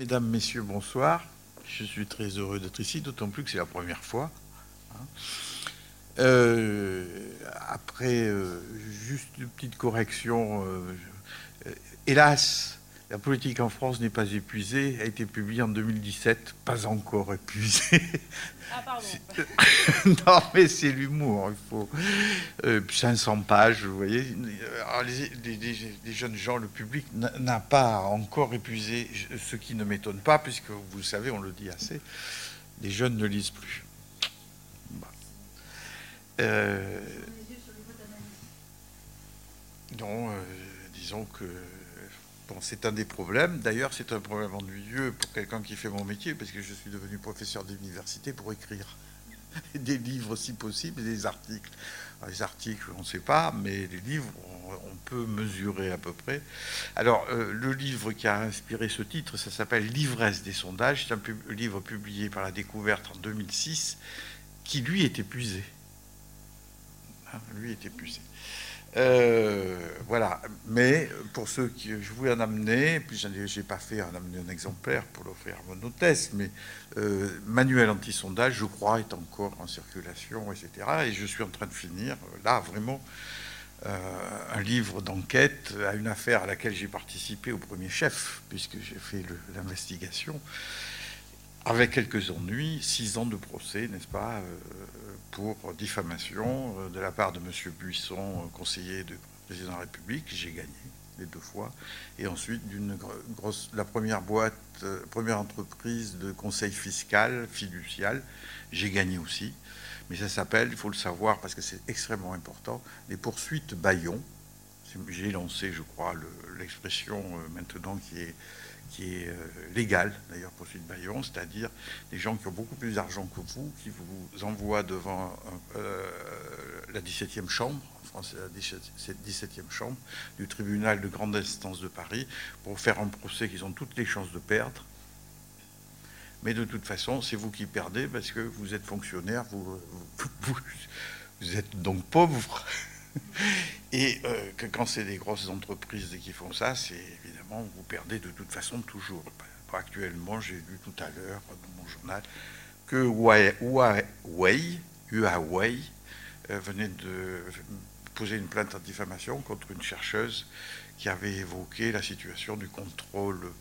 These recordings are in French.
Mesdames, Messieurs, bonsoir. Je suis très heureux d'être ici, d'autant plus que c'est la première fois. hein. Euh, après, euh, juste une petite correction. euh, hélas, la politique en France n'est pas épuisée, a été publiée en 2017, pas encore épuisée. Ah, pardon. non, mais c'est l'humour. Il faut euh, 500 pages, vous voyez. Alors, les, les- les- les jeunes gens, le public n'a- n'a pas encore épuisé, ce qui ne m'étonne pas, puisque vous le savez, on le dit assez. Les jeunes ne lisent plus. Bon. Euh, non, euh, disons que c'est un des problèmes. D'ailleurs, c'est un problème ennuyeux pour quelqu'un qui fait mon métier, parce que je suis devenu professeur d'université pour écrire des livres si possible, des articles. Les articles, on ne sait pas, mais les livres, on, peut mesurer à peu près. Alors, euh, le livre qui a inspiré ce titre, ça s'appelle L'ivresse des sondages. C'est un livre publié par la Découverte en 2006, qui lui est épuisé. Hein, lui est épuisé. Euh, voilà, mais pour ceux qui je voulais en amener, puis j'ai pas fait en amener un exemplaire pour l'offrir à mon hôtesse, mais euh, manuel anti-sondage, je crois, est encore en circulation, etc. Et je suis en train de finir, euh, là, vraiment, un livre d'enquête à une affaire à laquelle j'ai participé au premier chef, puisque j'ai fait l'investigation, avec quelques ennuis, six ans de procès, n'est-ce pas, pour diffamation euh, de la part de M. Buisson, euh, conseiller du président de la République. J'ai gagné les deux fois. Et ensuite, d'une la première boîte, euh, première entreprise de conseil fiscal, fiducial, j'ai gagné aussi. Mais ça s'appelle, il faut le savoir parce que c'est extrêmement important, les poursuites Bayon. J'ai lancé, je crois, le- l'expression maintenant qui est qui est euh, légal, d'ailleurs, poursuite Bayon, c'est-à-dire des gens qui ont beaucoup plus d'argent que vous, qui vous envoient devant euh, la 17e chambre, en France, la 17e chambre du tribunal de grande instance de Paris, pour faire un procès qu'ils ont toutes les chances de perdre. Mais de toute façon, c'est vous qui perdez parce que vous êtes fonctionnaire, vous, êtes donc pauvre. Et euh, que quand c'est des grosses entreprises qui font ça, c'est vous perdez de toute façon toujours. Actuellement, j'ai lu tout à l'heure dans mon journal que Huawei, euh, venait de poser une plainte en diffamation contre une chercheuse qui avait évoqué la situation du contrôle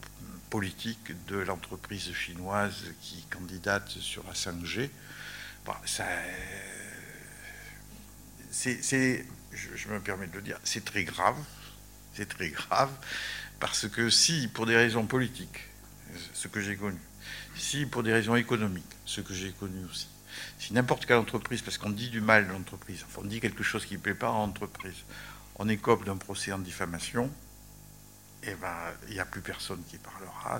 politique de l'entreprise chinoise qui candidate sur la 5G. Bon, ça, je, je me permets de le dire, c'est très grave, c'est très grave, parce que si, pour des raisons politiques, ce que j'ai connu, si pour des raisons économiques, ce que j'ai connu aussi, si n'importe quelle entreprise, parce qu'on dit du mal de l'entreprise, enfin, on dit quelque chose qui ne plaît pas à l'entreprise, on écope d'un procès en diffamation, eh ben, il n'y a plus personne qui parlera.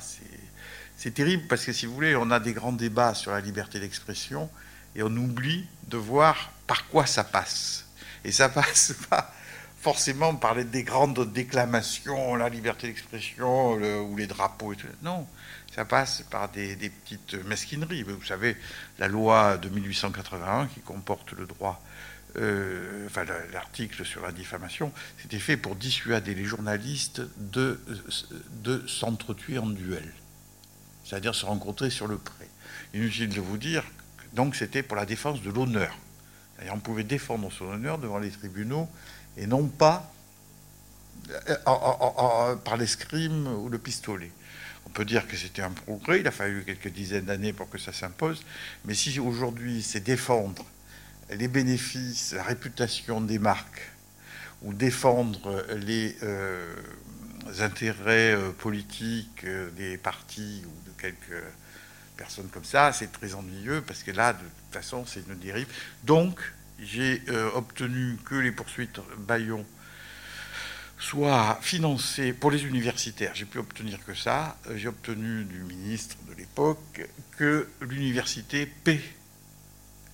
C'est terrible parce que, si vous voulez, on a des grands débats sur la liberté d'expression et on oublie de voir par quoi ça passe. Et ça passe pas forcément par les, des grandes déclamations, la liberté d'expression ou les drapeaux. Et. Non, ça passe par des, petites mesquineries. Vous savez, la loi de 1881 qui comporte le droit, euh, enfin la- l'article sur la diffamation, c'était fait pour dissuader les journalistes de, de s'entretuer en duel, c'est-à-dire se rencontrer sur le pré. Inutile de vous dire, donc c'était pour la défense de l'honneur. On pouvait défendre son honneur devant les tribunaux et non pas euh, par l'escrime ou le pistolet. On peut dire que c'était un progrès, il a fallu quelques dizaines d'années pour que ça s'impose, mais si aujourd'hui c'est défendre les bénéfices, la réputation des marques, ou défendre les euh, intérêts euh, politiques des partis ou de quelques personnes comme ça, c'est très ennuyeux parce que là, de toute façon, c'est une dérive. Donc, j'ai euh, obtenu que les poursuites Bayon soient financées pour les universitaires. J'ai pu obtenir que ça. J'ai obtenu du ministre de l'époque que l'université paie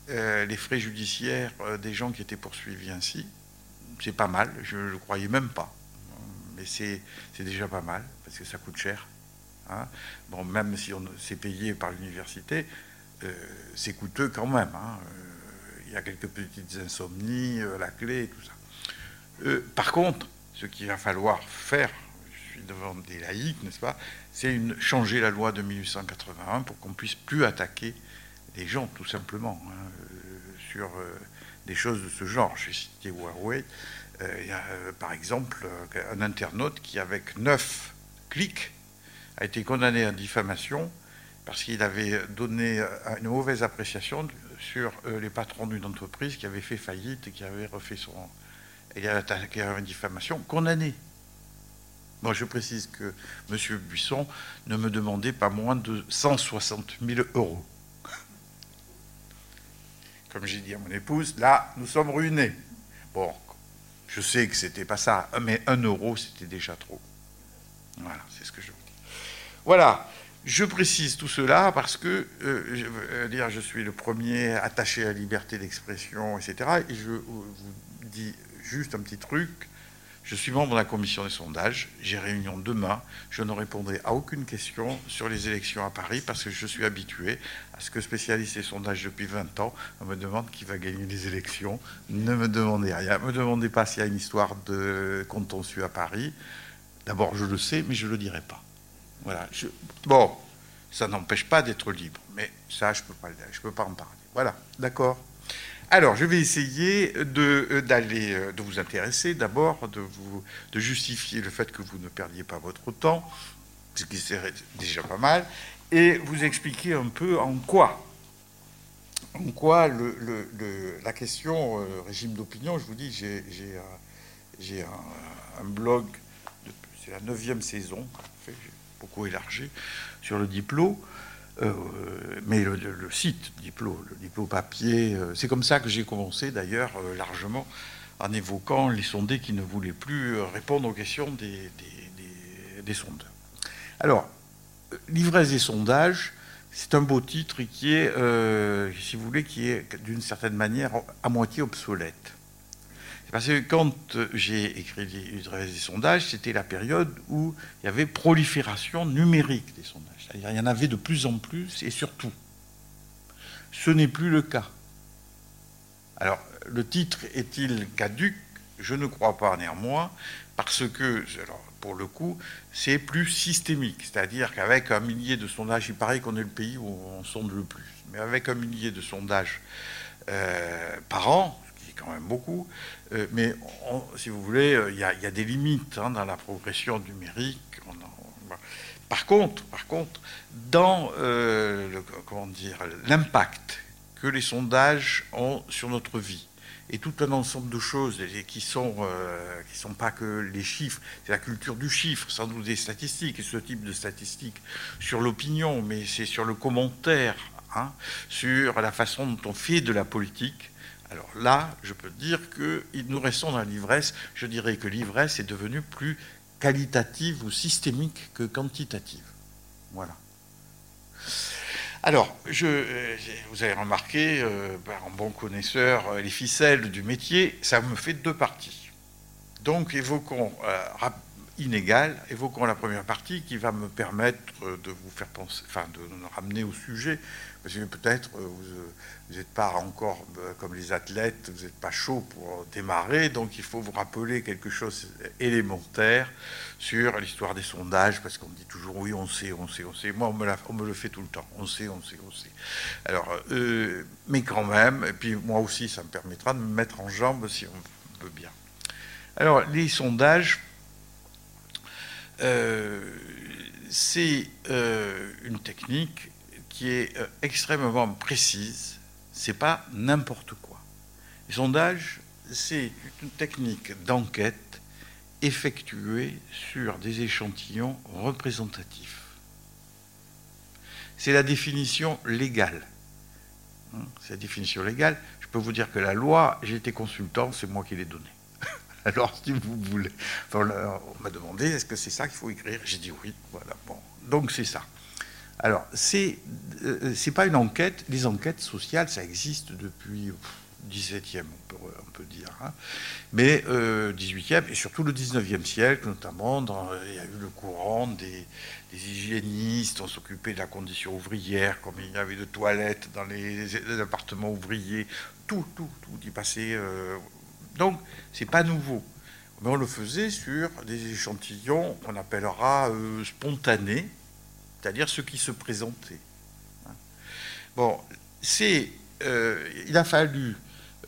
euh, les frais judiciaires euh, des gens qui étaient poursuivis ainsi. C'est pas mal, je ne le croyais même pas. Mais c'est déjà pas mal, parce que ça coûte cher. hein. Bon, même si on c'est payé par l'université, c'est coûteux quand même. hein. Y a quelques petites insomnies, euh, la clé tout ça. Euh, par contre, ce qu'il va falloir faire, je suis devant des laïcs, n'est-ce pas C'est changer la loi de 1881 pour qu'on puisse plus attaquer les gens, tout simplement, hein, euh, sur des choses de ce genre. J'ai cité Huawei. Y a, par exemple, un internaute qui, avec neuf clics, a été condamné à diffamation parce qu'il avait donné une mauvaise appréciation sur les patrons d'une entreprise qui avait fait faillite et qui avait refait son, et attaqué une diffamation, condamné. Moi, je précise que M. Buisson ne me demandait pas moins de 160 000 euros. Comme j'ai dit à mon épouse, là, nous sommes ruinés. Bon, je sais que c'était pas ça, mais un euro, c'était déjà trop. Voilà, c'est ce que je vous dis. Voilà, je précise tout cela parce que, euh, je dire, je suis le premier attaché à la liberté d'expression, etc. Et je vous dis juste un petit truc. Je suis membre de la commission des sondages. J'ai réunion demain. Je ne répondrai à aucune question sur les élections à Paris parce que je suis habitué à ce que spécialiste des sondages depuis 20 ans me demande qui va gagner les élections. Ne me demandez rien. Ne me demandez pas s'il y a une histoire de contentieux à Paris. D'abord, je le sais, mais je ne le dirai pas. Bon, ça n'empêche pas d'être libre, mais ça, je ne peux, pas en parler. Voilà, d'accord alors, je vais essayer de, euh, de vous intéresser d'abord, de, justifier le fait que vous ne perdiez pas votre temps, ce qui serait déjà pas mal, et vous expliquer un peu en quoi, en quoi le, la question euh, régime d'opinion, je vous dis, j'ai, un, blog, c'est la neuvième saison, beaucoup élargi, sur le diplôme. Euh, mais le, site diplôme, le diplôme papier, euh, c'est comme ça que j'ai commencé d'ailleurs euh, largement en évoquant les sondés qui ne voulaient plus répondre aux questions des, des, sondeurs. Alors, l'ivresse des sondages, c'est un beau titre qui est, si vous voulez, qui est d'une certaine manière à moitié obsolète. Parce que quand j'ai écrit des sondages, c'était la période où il y avait prolifération numérique des sondages. Il y en avait de plus en plus et surtout. Ce n'est plus le cas. Alors, le titre est-il caduque Je ne crois pas néanmoins, parce que, pour le coup, c'est plus systémique. C'est-à-dire qu'avec un millier de sondages, il paraît qu'on est le pays où on sonde le plus. Mais avec un millier de sondages euh, par an, quand même beaucoup, euh, mais si vous voulez, euh, il y, a, des limites hein, dans la progression numérique. Par contre, par contre, dans euh, l'impact que les sondages ont sur notre vie et tout un ensemble de choses qui sont sont pas que les chiffres, c'est la culture du chiffre, sans doute des statistiques et ce type de statistiques sur l'opinion, mais c'est sur le commentaire, hein, sur la façon dont on fait de la politique. Alors là, je peux dire que nous restons dans l'ivresse. Je dirais que l'ivresse est devenue plus qualitative ou systémique que quantitative. Voilà. Alors, je, vous avez remarqué, euh, un bon connaisseur, euh, les ficelles du métier, ça me fait deux parties. Donc, évoquons euh, inégal, évoquons la première partie qui va me permettre de vous faire penser, enfin, de nous ramener au sujet, parce que peut-être vous n'êtes pas encore comme les athlètes, vous n'êtes pas chaud pour démarrer, donc il faut vous rappeler quelque chose élémentaire sur l'histoire des sondages, parce qu'on dit toujours oui, on sait, on sait, on sait. Moi, on me, le fait tout le temps. On sait, on sait, on sait. Alors, euh, mais quand même, et puis moi aussi, ça me permettra de me mettre en jambe si on veut bien. Alors, les sondages, euh, c'est euh, une technique qui est extrêmement précise. C'est pas n'importe quoi. Les sondages, c'est une technique d'enquête effectué sur des échantillons représentatifs. C'est la définition légale. Hein, c'est la définition légale. Je peux vous dire que la loi, j'ai été consultant, c'est moi qui l'ai donnée. Alors, si vous voulez. on m'a demandé est-ce que c'est ça qu'il faut écrire? J'ai dit oui. Voilà. Bon. Donc, c'est ça. Alors, c'est n'est euh, pas une enquête. Les enquêtes sociales, ça existe depuis. 17e, on peut, on peut dire, hein. mais euh, 18e et surtout le 19e siècle, notamment, dans, il y a eu le courant des, hygiénistes, on s'occupait de la condition ouvrière, comme il y avait de toilettes dans les, appartements ouvriers, tout, tout, tout y passait. Euh, donc, c'est pas nouveau. mais on le faisait sur des échantillons qu'on appellera euh, spontanés, c'est-à-dire ceux qui se présentaient. Hein. Bon, c'est, euh, il a fallu,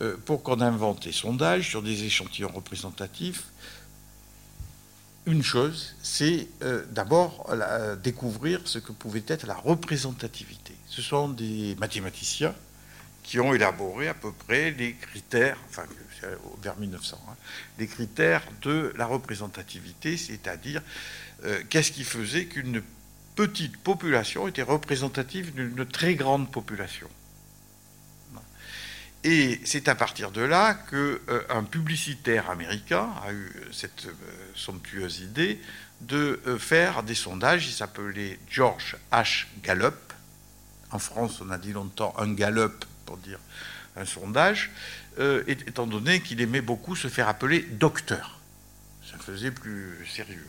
euh, pour qu'on invente les sondages sur des échantillons représentatifs, une chose, c'est d'abord découvrir ce que pouvait être la représentativité. Ce sont des mathématiciens qui ont élaboré à peu près les critères, enfin vers 1900, hein, les critères de la représentativité, c'est-à-dire euh, qu'est-ce qui faisait qu'une petite population était représentative d'une très grande population. Et c'est à partir de là qu'un euh, publicitaire américain a eu cette euh, somptueuse idée de faire des sondages. Il s'appelait George H. Gallup. En France, on a dit longtemps un Gallup pour dire un sondage, euh, étant donné qu'il aimait beaucoup se faire appeler docteur. Faisait plus sérieux.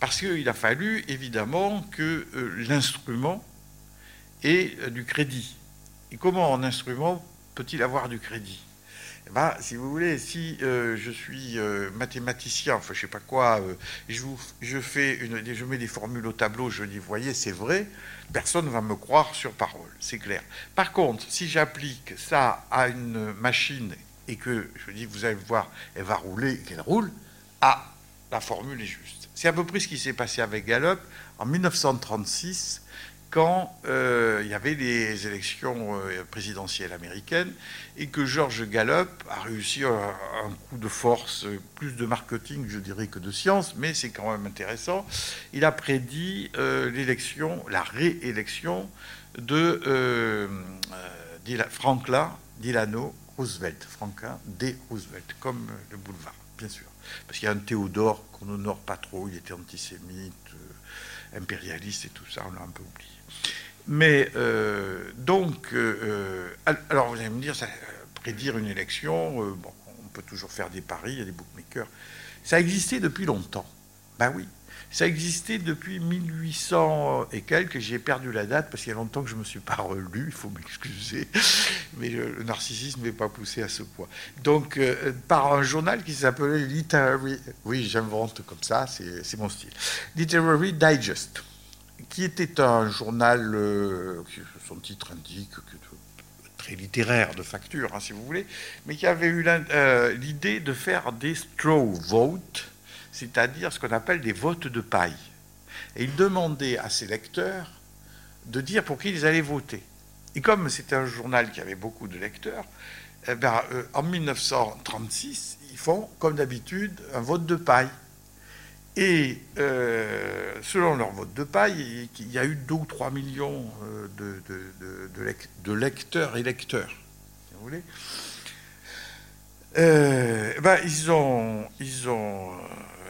Parce qu'il a fallu, évidemment, que euh, l'instrument ait euh, du crédit. Et comment un instrument peut-il avoir du crédit? Eh ben, si vous voulez, si je suis mathématicien, enfin je sais pas quoi, je, fais je mets des formules au tableau, je dis, voyez, c'est vrai, personne ne va me croire sur parole, c'est clair. Par contre, si j'applique ça à une machine et que je dis, vous allez voir, elle va rouler qu'elle roule, ah, la formule est juste. C'est à peu près ce qui s'est passé avec Gallup en 1936 quand euh, il y avait les élections euh, présidentielles américaines et que George Gallup a réussi un, coup de force, plus de marketing, je dirais, que de science, mais c'est quand même intéressant. Il a prédit euh, l'élection, la réélection de Franklin Delano Roosevelt, Franklin D. Roosevelt, comme le boulevard, bien sûr. Parce qu'il y a un Théodore qu'on n'honore pas trop, il était antisémite, impérialiste et tout ça, on l'a un peu oublié. Mais euh, donc, euh, euh, alors vous allez me dire, prédire une élection, bon, on peut toujours faire des paris, il y a des bookmakers. Ça existait depuis longtemps. Ben oui, ça existait depuis 1800 et quelques. J'ai perdu la date parce qu'il y a longtemps que je ne me suis pas relu, il faut m'excuser. Mais le, narcissisme n'est pas poussé à ce point. Donc, par un journal qui s'appelait Literary. Oui, j'invente comme ça, c'est mon style. Literary Digest qui était un journal, euh, son titre indique, très littéraire de facture, hein, si vous voulez, mais qui avait eu euh, l'idée de faire des straw votes, c'est-à-dire ce qu'on appelle des votes de paille. Et il demandait à ses lecteurs de dire pour qui ils allaient voter. Et comme c'était un journal qui avait beaucoup de lecteurs, eh ben, euh, en 1936, ils font, comme d'habitude, un vote de paille. Et euh, selon leur vote de paille, il y a eu 2 ou 3 millions euh, de, lecteurs et lecteurs, si vous voulez. Euh, ben, ils ont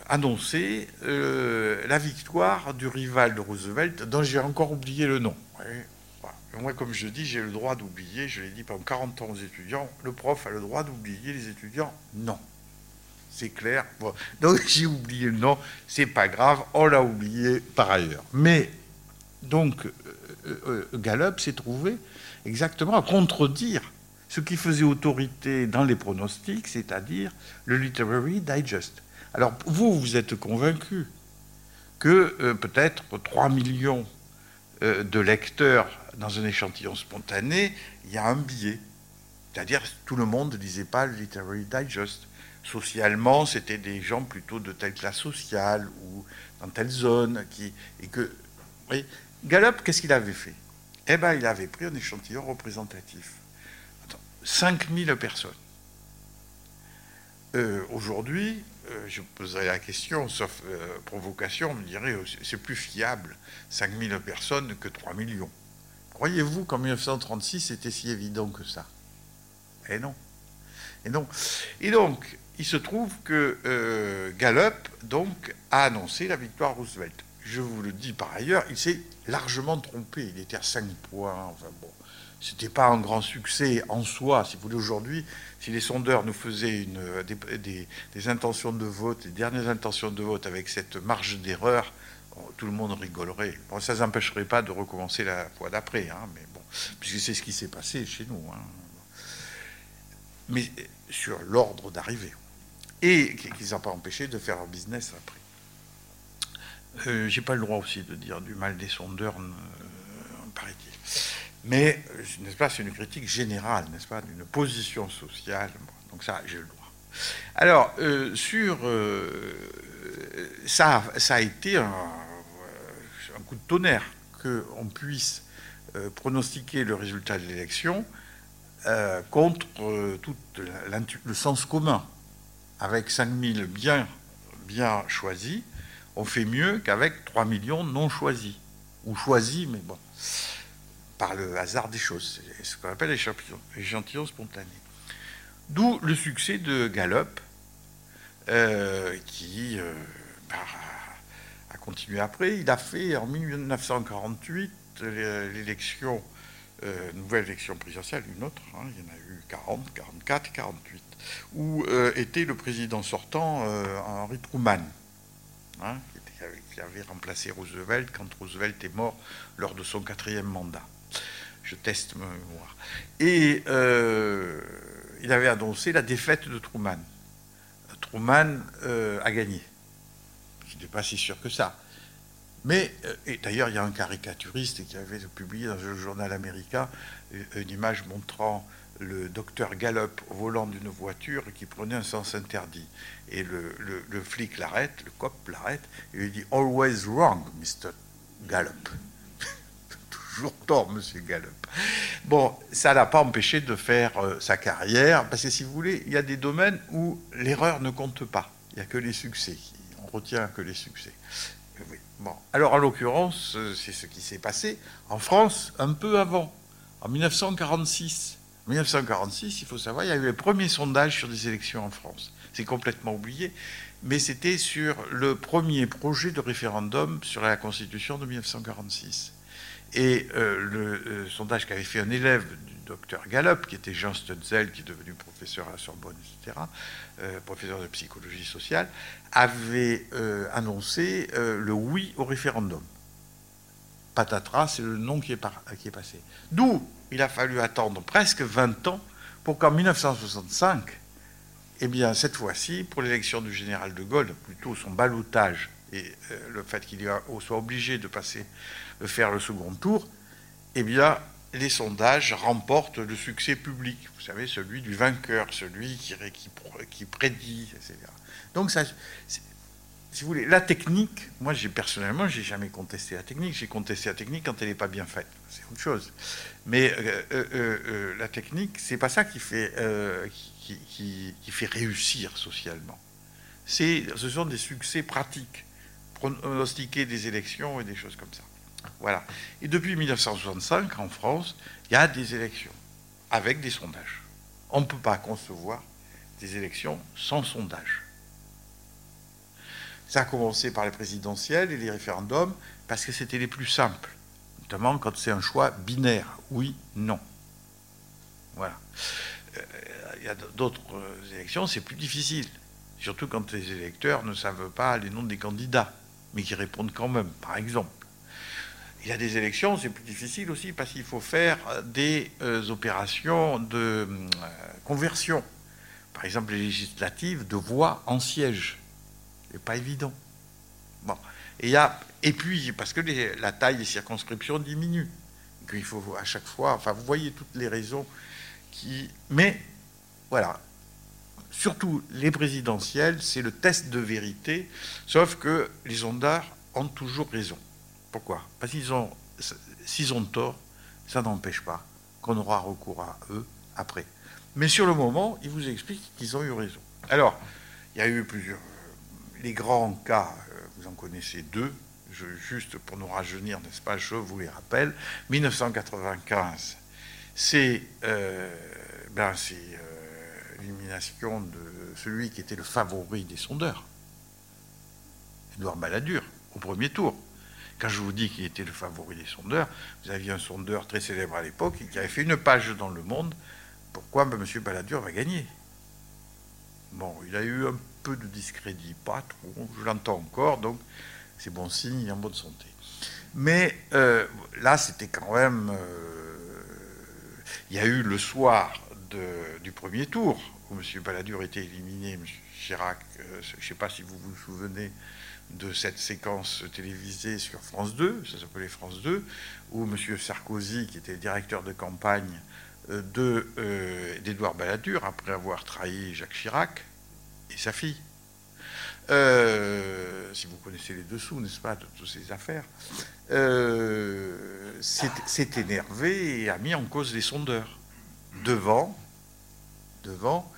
annoncé la victoire du rival de Roosevelt, dont j'ai encore oublié le nom. Moi, comme je dis, j'ai le droit d'oublier, je l'ai dit pendant 40 ans aux étudiants, le prof a le droit d'oublier, les étudiants, non c'est clair. Donc j'ai oublié le nom, c'est pas grave, on l'a oublié par ailleurs. Mais donc euh, euh, euh, Gallup s'est trouvé exactement à contredire ce qui faisait autorité dans les pronostics, c'est-à-dire le Literary Digest. Alors vous, vous êtes convaincu que peut-être 3 millions de lecteurs dans un échantillon spontané, il y a un biais. C'est-à-dire tout le monde ne lisait pas le Literary Digest socialement, c'était des gens plutôt de telle classe sociale ou dans telle zone. Qui, et que, Gallup, qu'est-ce qu'il avait fait? Eh bien, il avait pris un échantillon représentatif. 5000 personnes. Euh, aujourd'hui, euh, je poserai la question, sauf euh, provocation, on me dirait c'est plus fiable 5000 personnes que 3 millions. Croyez-vous qu'en 1936, c'était si évident que ça? Eh non. Et non. Et donc, il se trouve que euh, Gallup donc, a annoncé la victoire Roosevelt. Je vous le dis par ailleurs, il s'est largement trompé. Il était à 5 points. Enfin bon, c'était pas un grand succès en soi. Si vous voulez, aujourd'hui, si les sondeurs nous faisaient des, intentions de vote, les dernières intentions de vote avec cette marge d'erreur, tout le monde rigolerait. Bon, ça n'empêcherait pas de recommencer la fois d'après, hein, mais bon, puisque c'est ce qui s'est passé chez nous. Hein. Mais sur l'ordre d'arrivée. et qui ne les a pas empêchés de faire leur business après. Euh, J'ai pas le droit aussi de dire du mal des sondeurs, euh, paraît-il. Mais, euh, n'est-ce pas, c'est une critique générale, n'est-ce pas, d'une position sociale. donc ça, j'ai le droit. Alors, euh, sur... ça, ça a été un, un coup de tonnerre qu'on puisse pronostiquer le résultat de l'élection contre tout le sens commun. Avec 5000 bien, bien choisis, on fait mieux qu'avec 3 millions non choisis. Ou choisis, mais bon, par le hasard des choses. Ce qu'on appelle l'échantillon spontané. D'où le succès de Gallup, euh, qui euh, bah, a continué après. Il a fait en 1948 l'élection, euh, nouvelle élection présidentielle, une autre, hein, il y en a eu 40, 44, 48, où était le président sortant Henry Truman. Hein, qui avait remplacé Roosevelt quand Roosevelt est mort lors de son quatrième mandat. Je teste ma mémoire. Et euh, il avait annoncé la défaite de Truman. Truman euh, a gagné. Je n'étais pas si sûr que ça. Mais, euh, et d'ailleurs, il y a un caricaturiste qui avait publié dans un journal américain une image montrant le docteur Gallup volant d'une voiture qui prenait un sens interdit. Et le, flic l'arrête, le cop l'arrête, et lui dit Always wrong, Mr. Gallup. Toujours tort, monsieur Gallup. Bon, ça l'a pas empêché de faire euh, sa carrière, parce que si vous voulez, il y a des domaines où l'erreur ne compte pas. Il n'y a que les succès. On retient que les succès. Bon. Alors, en l'occurrence, euh, c'est ce qui s'est passé en France un peu avant, en 1946. 1946, il faut savoir, il y a eu les premiers sondages sur des élections en France. C'est complètement oublié, mais c'était sur le premier projet de référendum sur la Constitution de 1946. Et euh, le euh, sondage qu'avait fait un élève du docteur Gallup, qui était Jean Stutzel, qui est devenu professeur à la Sorbonne, etc., euh, professeur de psychologie sociale, avait annoncé le oui au référendum. Patatras, c'est le nom qui est, passé. D'où il a fallu attendre presque 20 ans pour qu'en 1965, eh bien, cette fois-ci, pour l'élection du général de Gaulle, plutôt son ballottage et le fait qu'il soit obligé de passer, faire le second tour, eh bien, les sondages remportent le succès public. Vous savez, celui du vainqueur, celui qui, qui, qui prédit, etc. Donc, ça, si vous voulez, la technique, moi, j'ai personnellement, j'ai jamais contesté la technique. J'ai contesté la technique quand elle n'est pas bien faite. C'est autre chose. Mais euh, euh, euh, la technique, c'est pas ça qui fait, qui, fait réussir socialement. Ce sont des succès pratiques, pronostiquer des élections et des choses comme ça. Voilà. Et depuis 1965, en France, il y a des élections avec des sondages. On ne peut pas concevoir des élections sans sondage. Ça a commencé par les présidentielles et les référendums parce que c'était les plus simples, notamment quand c'est un choix binaire, oui, non. Voilà. Euh, il y a d'autres élections, c'est plus difficile, surtout quand les électeurs ne savent pas les noms des candidats, mais qui répondent quand même, par exemple. Il y a des élections, c'est plus difficile aussi parce qu'il faut faire des euh, opérations de euh, conversion. Par exemple, les législatives de voix en siège pas évident. Bon. Et, y a, et puis, parce que la taille des circonscriptions diminue. il faut à chaque fois, enfin, vous voyez toutes les raisons qui. Mais, voilà. Surtout les présidentielles, c'est le test de vérité, sauf que les sondages ont toujours raison. Pourquoi? Parce qu'ils ont, s'ils ont tort, ça n'empêche pas qu'on aura recours à eux après. Mais sur le moment, ils vous expliquent qu'ils ont eu raison. Alors, il y a eu plusieurs les grands cas, euh, vous en connaissez deux, juste pour nous rajeunir, n'est-ce pas, je vous les rappelle. 1995, c'est euh, ben, euh, l'élimination de celui qui était le favori des sondeurs, Édouard Balladur, au premier tour. Quand je vous dis qu'il était le favori des sondeurs, vous aviez un sondeur très célèbre à l'époque qui avait fait une page dans Le Monde. Pourquoi ben, M. Balladur va gagner Bon, il a eu un peu de discrédit, pas trop, je l'entends encore, donc c'est bon signe, il est en bonne santé. Mais euh, là, c'était quand même. Euh, il y a eu le soir du premier tour, où M. Balladur était éliminé, M. Chirac, je ne sais pas si vous vous souvenez de cette séquence télévisée sur France 2, ça s'appelait France 2, où M. Sarkozy, qui était directeur de campagne d'Édouard Balladur, après avoir trahi Jacques Chirac et sa fille, euh, si vous connaissez les dessous, n'est-ce pas, de toutes ces affaires, euh, s'est énervé et a mis en cause les sondeurs devant, devant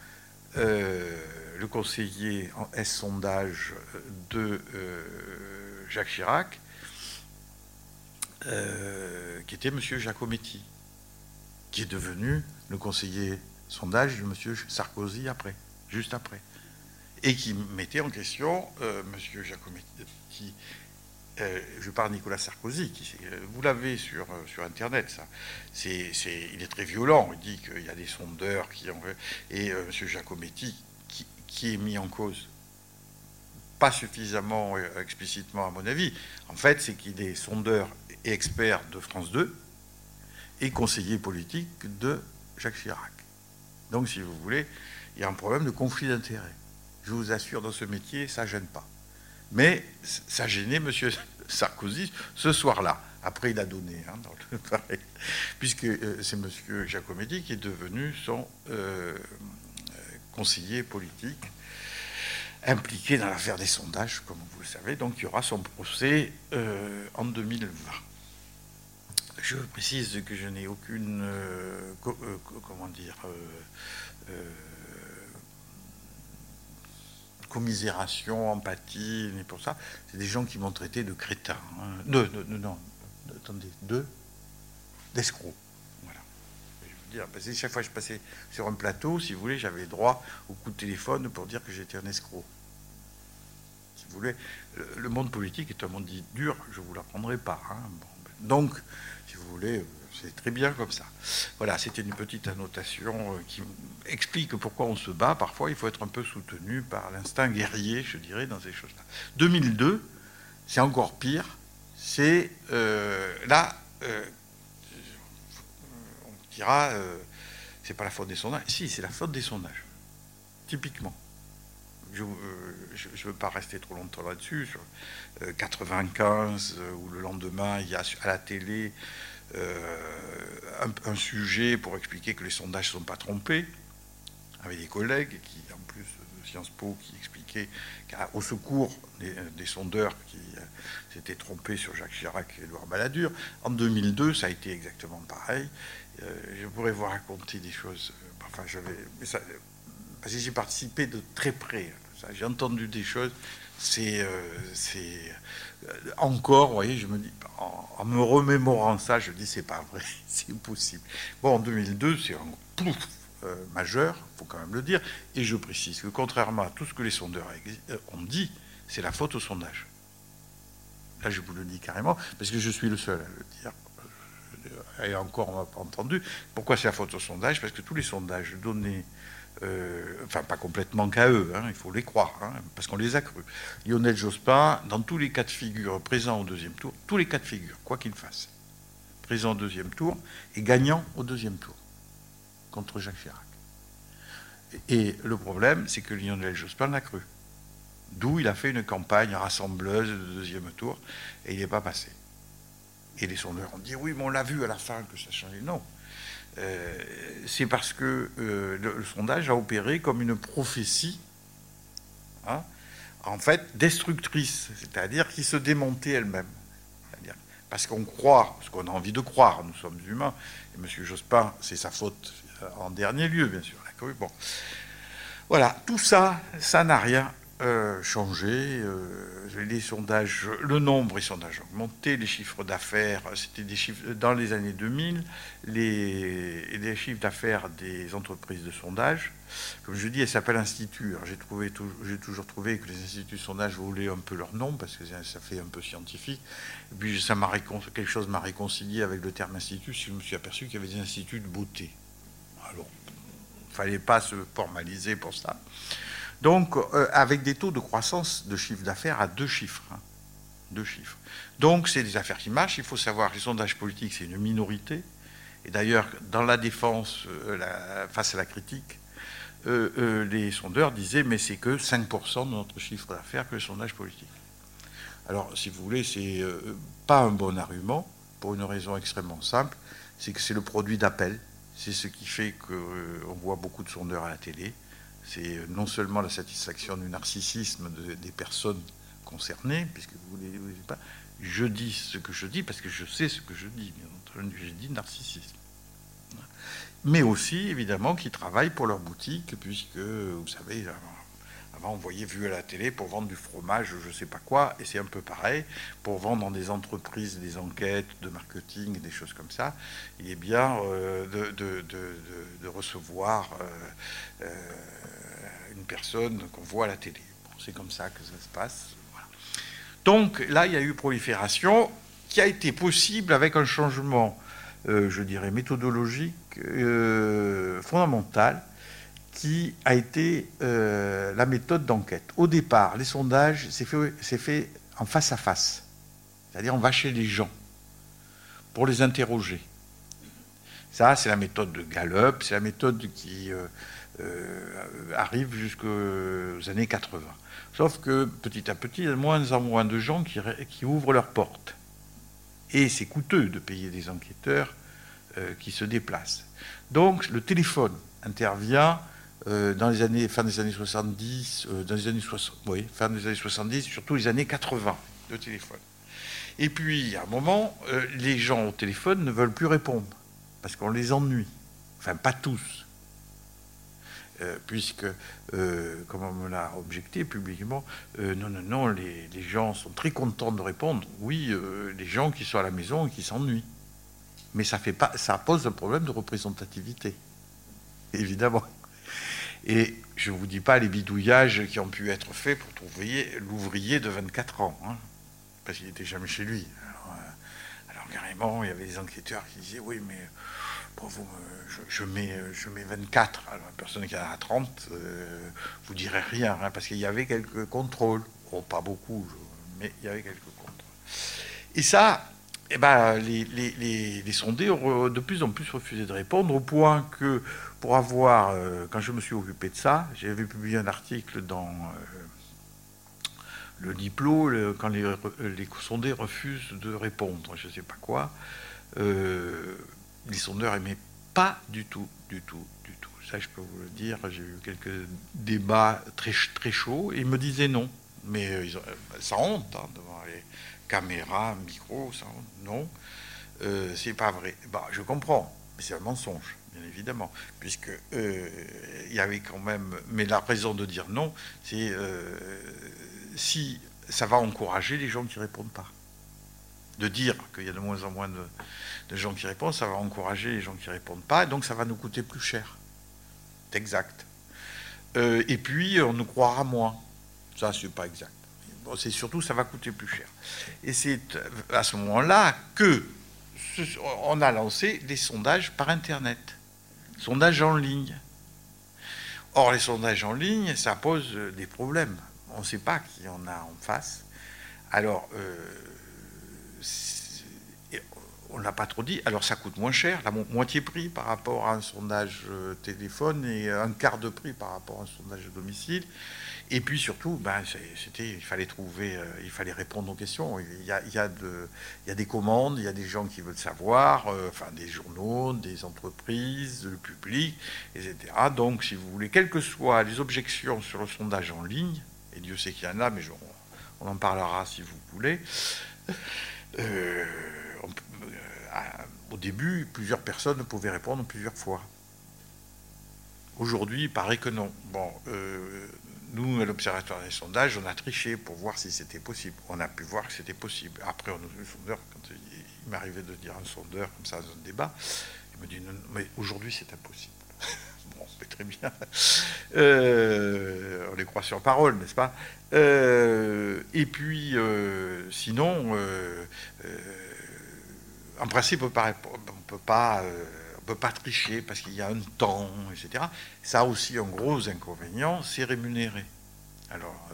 euh, le conseiller en S-sondage de Jacques Chirac, qui était M. Giacometti, qui est devenu le conseiller sondage de M. Sarkozy après, juste après et qui mettait en question euh, M. Giacometti. Euh, je parle de Nicolas Sarkozy, euh, vous l'avez sur, Internet, ça. Il est très violent, il dit qu'il y a des sondeurs qui ont... Et M. Giacometti, qui, est mis en cause, pas suffisamment explicitement à mon avis, en fait, c'est qu'il est sondeur et expert de France 2 et conseiller politique de Jacques Chirac. Donc, si vous voulez, il y a un problème de conflit d'intérêts je vous assure, dans ce métier, ça gêne pas. Mais ça gênait M. Sarkozy ce soir-là. Après, il a donné, hein, puisque euh, c'est M. Giacometti qui est devenu son euh, conseiller politique, impliqué dans l'affaire des sondages, comme vous le savez. Donc, il y aura son procès euh, en 2020. Je précise que je n'ai aucune, comment dire, commisération, empathie, mais pour ça, c'est des gens qui m'ont traité de crétin. Hein. Non, non, attendez, de d'escrocs. Parce que chaque fois que je passais sur un plateau, si vous voulez, j'avais droit au coup de téléphone pour dire que j'étais un escroc. Si vous voulez, le monde politique est un monde dur, je ne vous l'apprendrai pas. Hein. donc, si vous voulez, c'est très bien comme ça. Voilà, c'était une petite annotation euh, qui explique pourquoi on se bat. Parfois, il faut être un peu soutenu par l'instinct guerrier, je dirais, dans ces choses-là. 2002, c'est encore pire. C'est euh, là, euh, dira, c'est pas la faute des sondages. Si, c'est la faute des sondages, typiquement. Je ne veux pas rester trop longtemps là-dessus. Sur 95, ou le lendemain, il y a à la télé euh, un, sujet pour expliquer que les sondages ne sont pas trompés, avec des collègues qui, en plus de Sciences Po, qui expliquaient qu'au secours des, sondeurs qui euh, s'étaient trompés sur Jacques Chirac et Edouard Balladur. En 2002, ça a été exactement pareil. Euh, je pourrais vous raconter des choses. enfin, parce que j'ai participé de très près. J'ai entendu des choses c'est euh, encore, vous voyez, je me dis, en, me remémorant ça, je dis, c'est pas vrai, c'est impossible. Bon, en 2002, c'est un plouf euh, majeur, il faut quand même le dire, et je précise que contrairement à tout ce que les sondeurs euh, ont dit, c'est la faute au sondage. Là, je vous le dis carrément, parce que je suis le seul à le dire. Et encore, on n'a pas entendu. Pourquoi c'est la faute au sondage Parce que tous les sondages donnés euh, enfin pas complètement qu'à eux, hein, il faut les croire, hein, parce qu'on les a crus. Lionel Jospin, dans tous les cas de figure, présent au deuxième tour, tous les cas de figure, quoi qu'il fasse, présent au deuxième tour et gagnant au deuxième tour contre Jacques Chirac. Et le problème, c'est que Lionel Jospin l'a cru. D'où il a fait une campagne rassembleuse de deuxième tour et il n'est pas passé. Et les sondeurs ont dit oui, mais on l'a vu à la fin que ça changeait. Non, euh, c'est parce que euh, le, sondage a opéré comme une prophétie, hein, en fait, destructrice, c'est-à-dire qui se démontait elle-même. Parce qu'on croit, ce qu'on a envie de croire, nous sommes humains, et M. Jospin, c'est sa faute en dernier lieu, bien sûr. Bon. Voilà, tout ça, ça n'a rien euh, changé. Euh, les sondages, le nombre des sondages a augmenté, les chiffres d'affaires, c'était des chiffres dans les années 2000, les, les chiffres d'affaires des entreprises de sondage. Comme je dis, elles s'appellent instituts. J'ai trouvé, j'ai toujours trouvé que les instituts de sondage voulaient un peu leur nom parce que ça fait un peu scientifique. Et puis ça m'a quelque chose m'a réconcilié avec le terme institut. Si je me suis aperçu qu'il y avait des instituts de beauté. Alors, fallait pas se formaliser pour ça. Donc, euh, avec des taux de croissance de chiffre d'affaires à deux chiffres. Hein. deux chiffres. Donc, c'est des affaires qui marchent. Il faut savoir que les sondages politiques, c'est une minorité. Et d'ailleurs, dans la défense euh, face à la critique, les sondeurs disaient mais c'est que 5% de notre chiffre d'affaires que le sondage politique. Alors, si vous voulez, c'est pas un bon argument pour une raison extrêmement simple, c'est que c'est le produit d'appel. C'est ce qui fait qu'on voit beaucoup de sondeurs à la télé. C'est non seulement la satisfaction du narcissisme des personnes concernées, puisque vous voulez pas, je dis ce que je dis parce que je sais ce que je dis. J'ai dit narcissisme. Mais aussi, évidemment, qui travaillent pour leur boutique, puisque, vous savez, avant, on voyait vu à la télé pour vendre du fromage, je ne sais pas quoi, et c'est un peu pareil, pour vendre dans des entreprises des enquêtes de marketing, des choses comme ça, il est bien euh, de, recevoir euh, euh, une personne qu'on voit à la télé. c'est comme ça que ça se passe. Donc là, il y a eu prolifération qui a été possible avec un changement, je dirais, méthodologique fondamental qui a été euh, la méthode d'enquête. Au départ, les sondages, c'est fait, fait, en face à face. C'est-à-dire, on va chez les gens pour les interroger. Ça, c'est la méthode de Gallup, c'est la méthode qui arrive jusqu'aux années 80. Sauf que petit à petit, il y a de moins en moins de gens qui, ouvrent leurs portes. Et c'est coûteux de payer des enquêteurs euh, qui se déplacent. Donc le téléphone intervient euh, dans les années, fin des années 70, euh, dans les années 60, oui, fin des années 70, surtout les années 80, le téléphone. Et puis, à un moment, les gens au téléphone ne veulent plus répondre, parce qu'on les ennuie. Enfin, pas tous. Euh, puisque, euh, comme on l'a objecté publiquement, euh, non, non, non, les, gens sont très contents de répondre. Oui, les gens qui sont à la maison et qui s'ennuient. Mais ça, fait pas, ça pose un problème de représentativité, évidemment. Et je ne vous dis pas les bidouillages qui ont pu être faits pour trouver l'ouvrier de 24 ans, hein, parce qu'il n'était jamais chez lui. Alors, alors, carrément, il y avait des enquêteurs qui disaient, oui, mais vous, je, mets, je mets 24. Alors, une personne qui a 30, euh, vous direz rien, hein, parce qu'il y avait quelques contrôles. Bon, pas beaucoup, mais il y avait quelques contrôles. Et ça, eh ben, les, les, sondés ont de plus en plus refusé de répondre, au point que, pour avoir, euh, quand je me suis occupé de ça, j'avais publié un article dans euh, le diplôme, quand les, sondés refusent de répondre, je ne sais pas quoi les sondeurs aimaient pas du tout, du tout, du tout. Ça, je peux vous le dire. J'ai eu quelques débats très, très chauds et ils me disaient non. Mais euh, ils ont, euh, ça honte hein, devant les caméras, micros, ça honte. Non, euh, c'est pas vrai. Bah, je comprends, mais c'est un mensonge, bien évidemment, puisque il y avait quand même. Mais la raison de dire non, c'est si ça va encourager les gens qui répondent pas de dire qu'il y a de moins en moins de, gens qui répondent, ça va encourager les gens qui répondent pas, et donc ça va nous coûter plus cher. C'est exact. Euh, et puis, on nous croira moins. Ça, c'est pas exact. Bon, c'est surtout, ça va coûter plus cher. Et c'est à ce moment-là que on a lancé des sondages par Internet, sondages en ligne. Or, les sondages en ligne, ça pose des problèmes. On ne sait pas qui en a en face. Alors, euh, on l'a pas trop dit. Alors ça coûte moins cher, la moitié prix par rapport à un sondage euh, téléphone et un quart de prix par rapport à un sondage de domicile. Et puis surtout, ben, c'était, il fallait trouver, euh, il fallait répondre aux questions. Il y, a, des commandes, il y a des gens qui veulent savoir, euh, enfin des journaux, des entreprises, le public, etc. Donc, si vous voulez, quelles que soient les objections sur le sondage en ligne, et Dieu sait qu'il y en a, mais on en parlera si vous voulez. Euh, euh, au début, plusieurs personnes pouvaient répondre plusieurs fois. Aujourd'hui, il paraît que non. Bon, euh, nous, à l'Observatoire des sondages, on a triché pour voir si c'était possible. On a pu voir que c'était possible. Après, on a le sondeur, quand il m'arrivait de dire un sondeur comme ça dans un débat, il me dit non, mais aujourd'hui c'est impossible. bon, c'est très bien. on les croit sur parole, n'est-ce pas? Euh, et puis, euh, sinon, euh, en principe, on ne peut pas, peut pas tricher parce qu'il y a un temps, etc. Ça aussi un gros inconvénient, c'est rémunéré. Alors,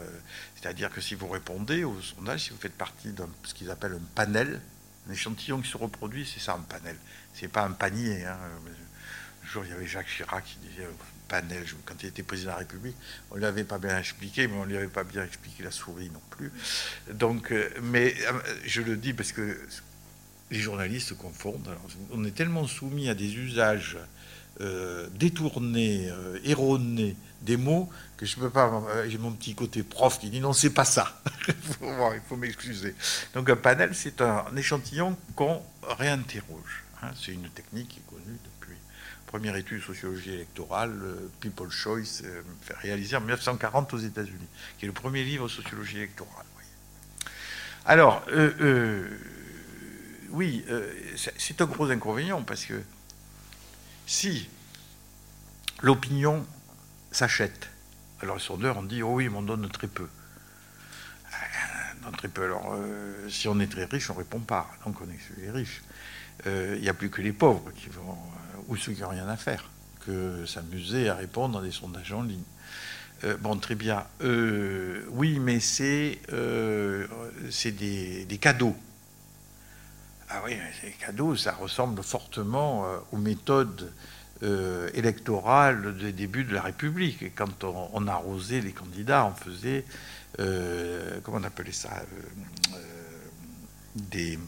c'est-à-dire que si vous répondez au sondage, si vous faites partie de ce qu'ils appellent un panel, un échantillon qui se reproduit, c'est ça un panel. C'est pas un panier. Hein. jour, il y avait Jacques Chirac qui disait panel, quand il était président de la République, on ne lui avait pas bien expliqué, mais on ne lui avait pas bien expliqué la souris non plus. Donc, mais je le dis parce que les journalistes confondent. on est tellement soumis à des usages euh, détournés, euh, erronés des mots que je peux pas. Euh, j'ai mon petit côté prof qui dit non, c'est pas ça. il faut m'excuser. Donc un panel, c'est un, échantillon qu'on réinterroge. Hein. C'est une technique qui est connue depuis première étude de sociologie électorale, People Choice, fait réaliser en 1940 aux États-Unis, qui est le premier livre sociologie électorale. Alors, oui, euh, c'est un gros inconvénient parce que si l'opinion s'achète, alors les sondeurs ont dit oh oui, mais on donne très peu. Euh, très peu. Alors, euh, si on est très riche, on ne répond pas. Donc, on est les riches. Il n'y a plus que les pauvres qui vont, ou ceux qui n'ont rien à faire, que s'amuser à répondre à des sondages en ligne. bon, très bien. oui, mais c'est des cadeaux. Ah oui, c'est cadeau, ça ressemble fortement euh, aux méthodes euh, électorales des débuts de la République. Et quand on, arrosait les candidats, on faisait, euh, comment on appelait ça, des,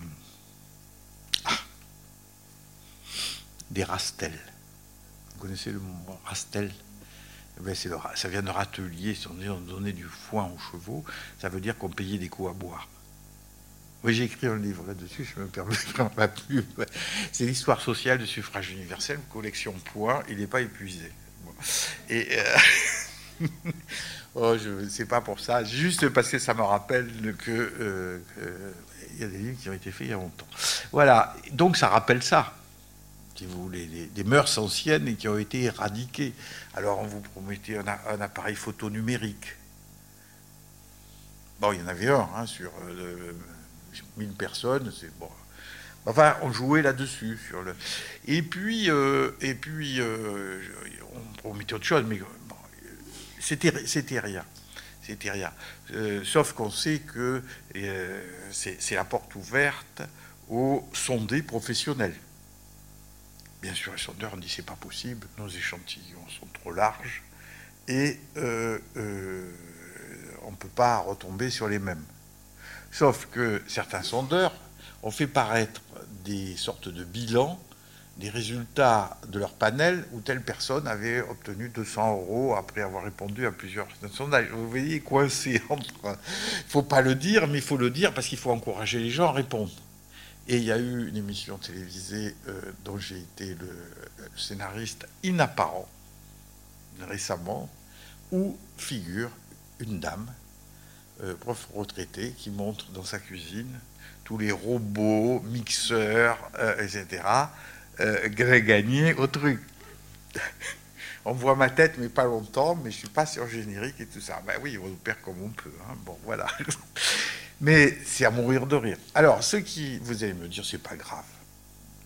ah, des rastels. Vous connaissez le mot rastel? Ben, ça vient de râtelier, si on donnait du foin aux chevaux, ça veut dire qu'on payait des coups à boire. Oui, j'ai écrit un livre là-dessus, je me permets ma pub. C'est l'histoire sociale du suffrage universel, collection point, il n'est pas épuisé. Et euh, oh, je sais pas pour ça, juste parce que ça me rappelle que euh, il y a des livres qui ont été faits il y a longtemps. Voilà, donc ça rappelle ça, si vous voulez, des, mœurs anciennes et qui ont été éradiquées. Alors on vous promettait un, appareil photo numérique. Bon, il y en avait un hein, sur euh, 1000 personnes, c'est bon. Enfin, on jouait là-dessus. Sur le... Et puis, euh, et puis euh, on promettait autre chose, mais bon, c'était, rien. C'était rien. Euh, sauf qu'on sait que c'est, la porte ouverte aux sondés professionnels. Bien sûr, les sondeurs ont dit c'est pas possible, nos échantillons sont trop larges et on ne peut pas retomber sur les mêmes. Sauf que certains sondeurs ont fait paraître des sortes de bilans des résultats de leur panel où telle personne avait obtenu 200 euros après avoir répondu à plusieurs sondages. Vous voyez, coincé entre. Il ne faut pas le dire, mais il faut le dire parce qu'il faut encourager les gens à répondre. Et il y a eu une émission télévisée euh, dont j'ai été le, scénariste inapparent récemment, où figure une dame euh, prof retraité qui montre dans sa cuisine tous les robots, mixeurs, euh, etc., euh, gagner au truc. on voit ma tête, mais pas longtemps, mais je suis pas sur générique et tout ça. Ben oui, on perd comme on peut. Hein. Bon, voilà. mais c'est à mourir de rire. Alors, ce qui, vous allez me dire, c'est pas grave.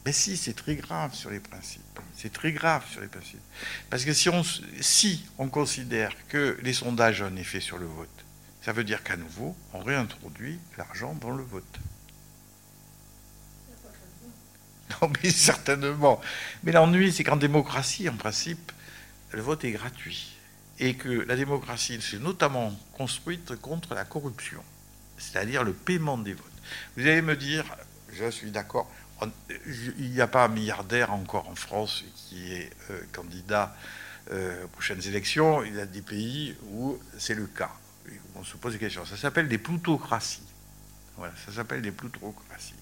Mais si, c'est très grave sur les principes. C'est très grave sur les principes. Parce que si on, si on considère que les sondages ont un effet sur le vote, ça veut dire qu'à nouveau, on réintroduit l'argent dans le vote. Non, mais certainement. Mais l'ennui, c'est qu'en démocratie, en principe, le vote est gratuit. Et que la démocratie s'est notamment construite contre la corruption, c'est-à-dire le paiement des votes. Vous allez me dire, je suis d'accord, il n'y a pas un milliardaire encore en France qui est euh, candidat euh, aux prochaines élections. Il y a des pays où c'est le cas on se pose des questions. Ça s'appelle des plutocraties. Voilà, ça s'appelle des plutocraties.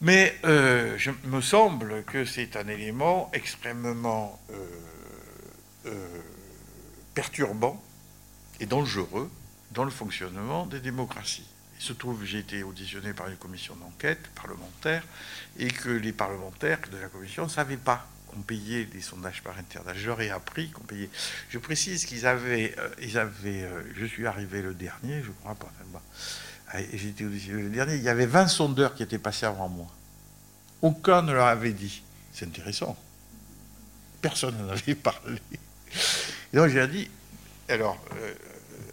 Mais euh, je me semble que c'est un élément extrêmement euh, euh, perturbant et dangereux dans le fonctionnement des démocraties. Il se trouve que j'ai été auditionné par une commission d'enquête parlementaire et que les parlementaires de la commission ne savaient pas qu'on payait des sondages par internet. J'aurais appris qu'on payait. Je précise qu'ils avaient, euh, ils avaient euh, je suis arrivé le dernier, je crois pas. Ah, j'étais le dernier. Il y avait 20 sondeurs qui étaient passés avant moi. Aucun ne leur avait dit. C'est intéressant. Personne n'en avait parlé. Et donc j'ai dit, alors, euh,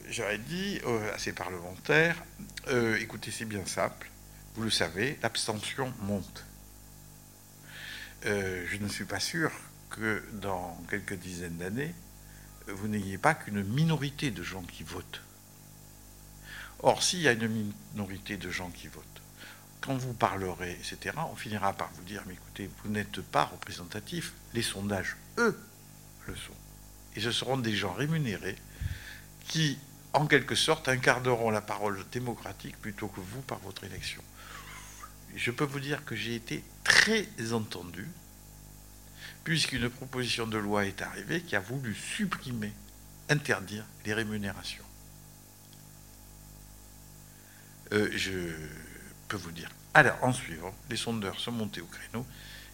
j'aurais dit à ces parlementaires, écoutez, c'est bien simple, vous le savez, l'abstention monte. Euh, je ne suis pas sûr que que dans quelques dizaines d'années, vous n'ayez pas qu'une minorité de gens qui votent. Or, s'il y a une minorité de gens qui votent, quand vous parlerez, etc., on finira par vous dire, mais écoutez, vous n'êtes pas représentatif. Les sondages, eux, le sont. Et ce seront des gens rémunérés qui, en quelque sorte, incarneront la parole démocratique plutôt que vous par votre élection. Je peux vous dire que j'ai été très entendu, puisqu'une proposition de loi est arrivée qui a voulu supprimer, interdire les rémunérations. Euh, je peux vous dire. Alors, en suivant, les sondeurs sont montés au créneau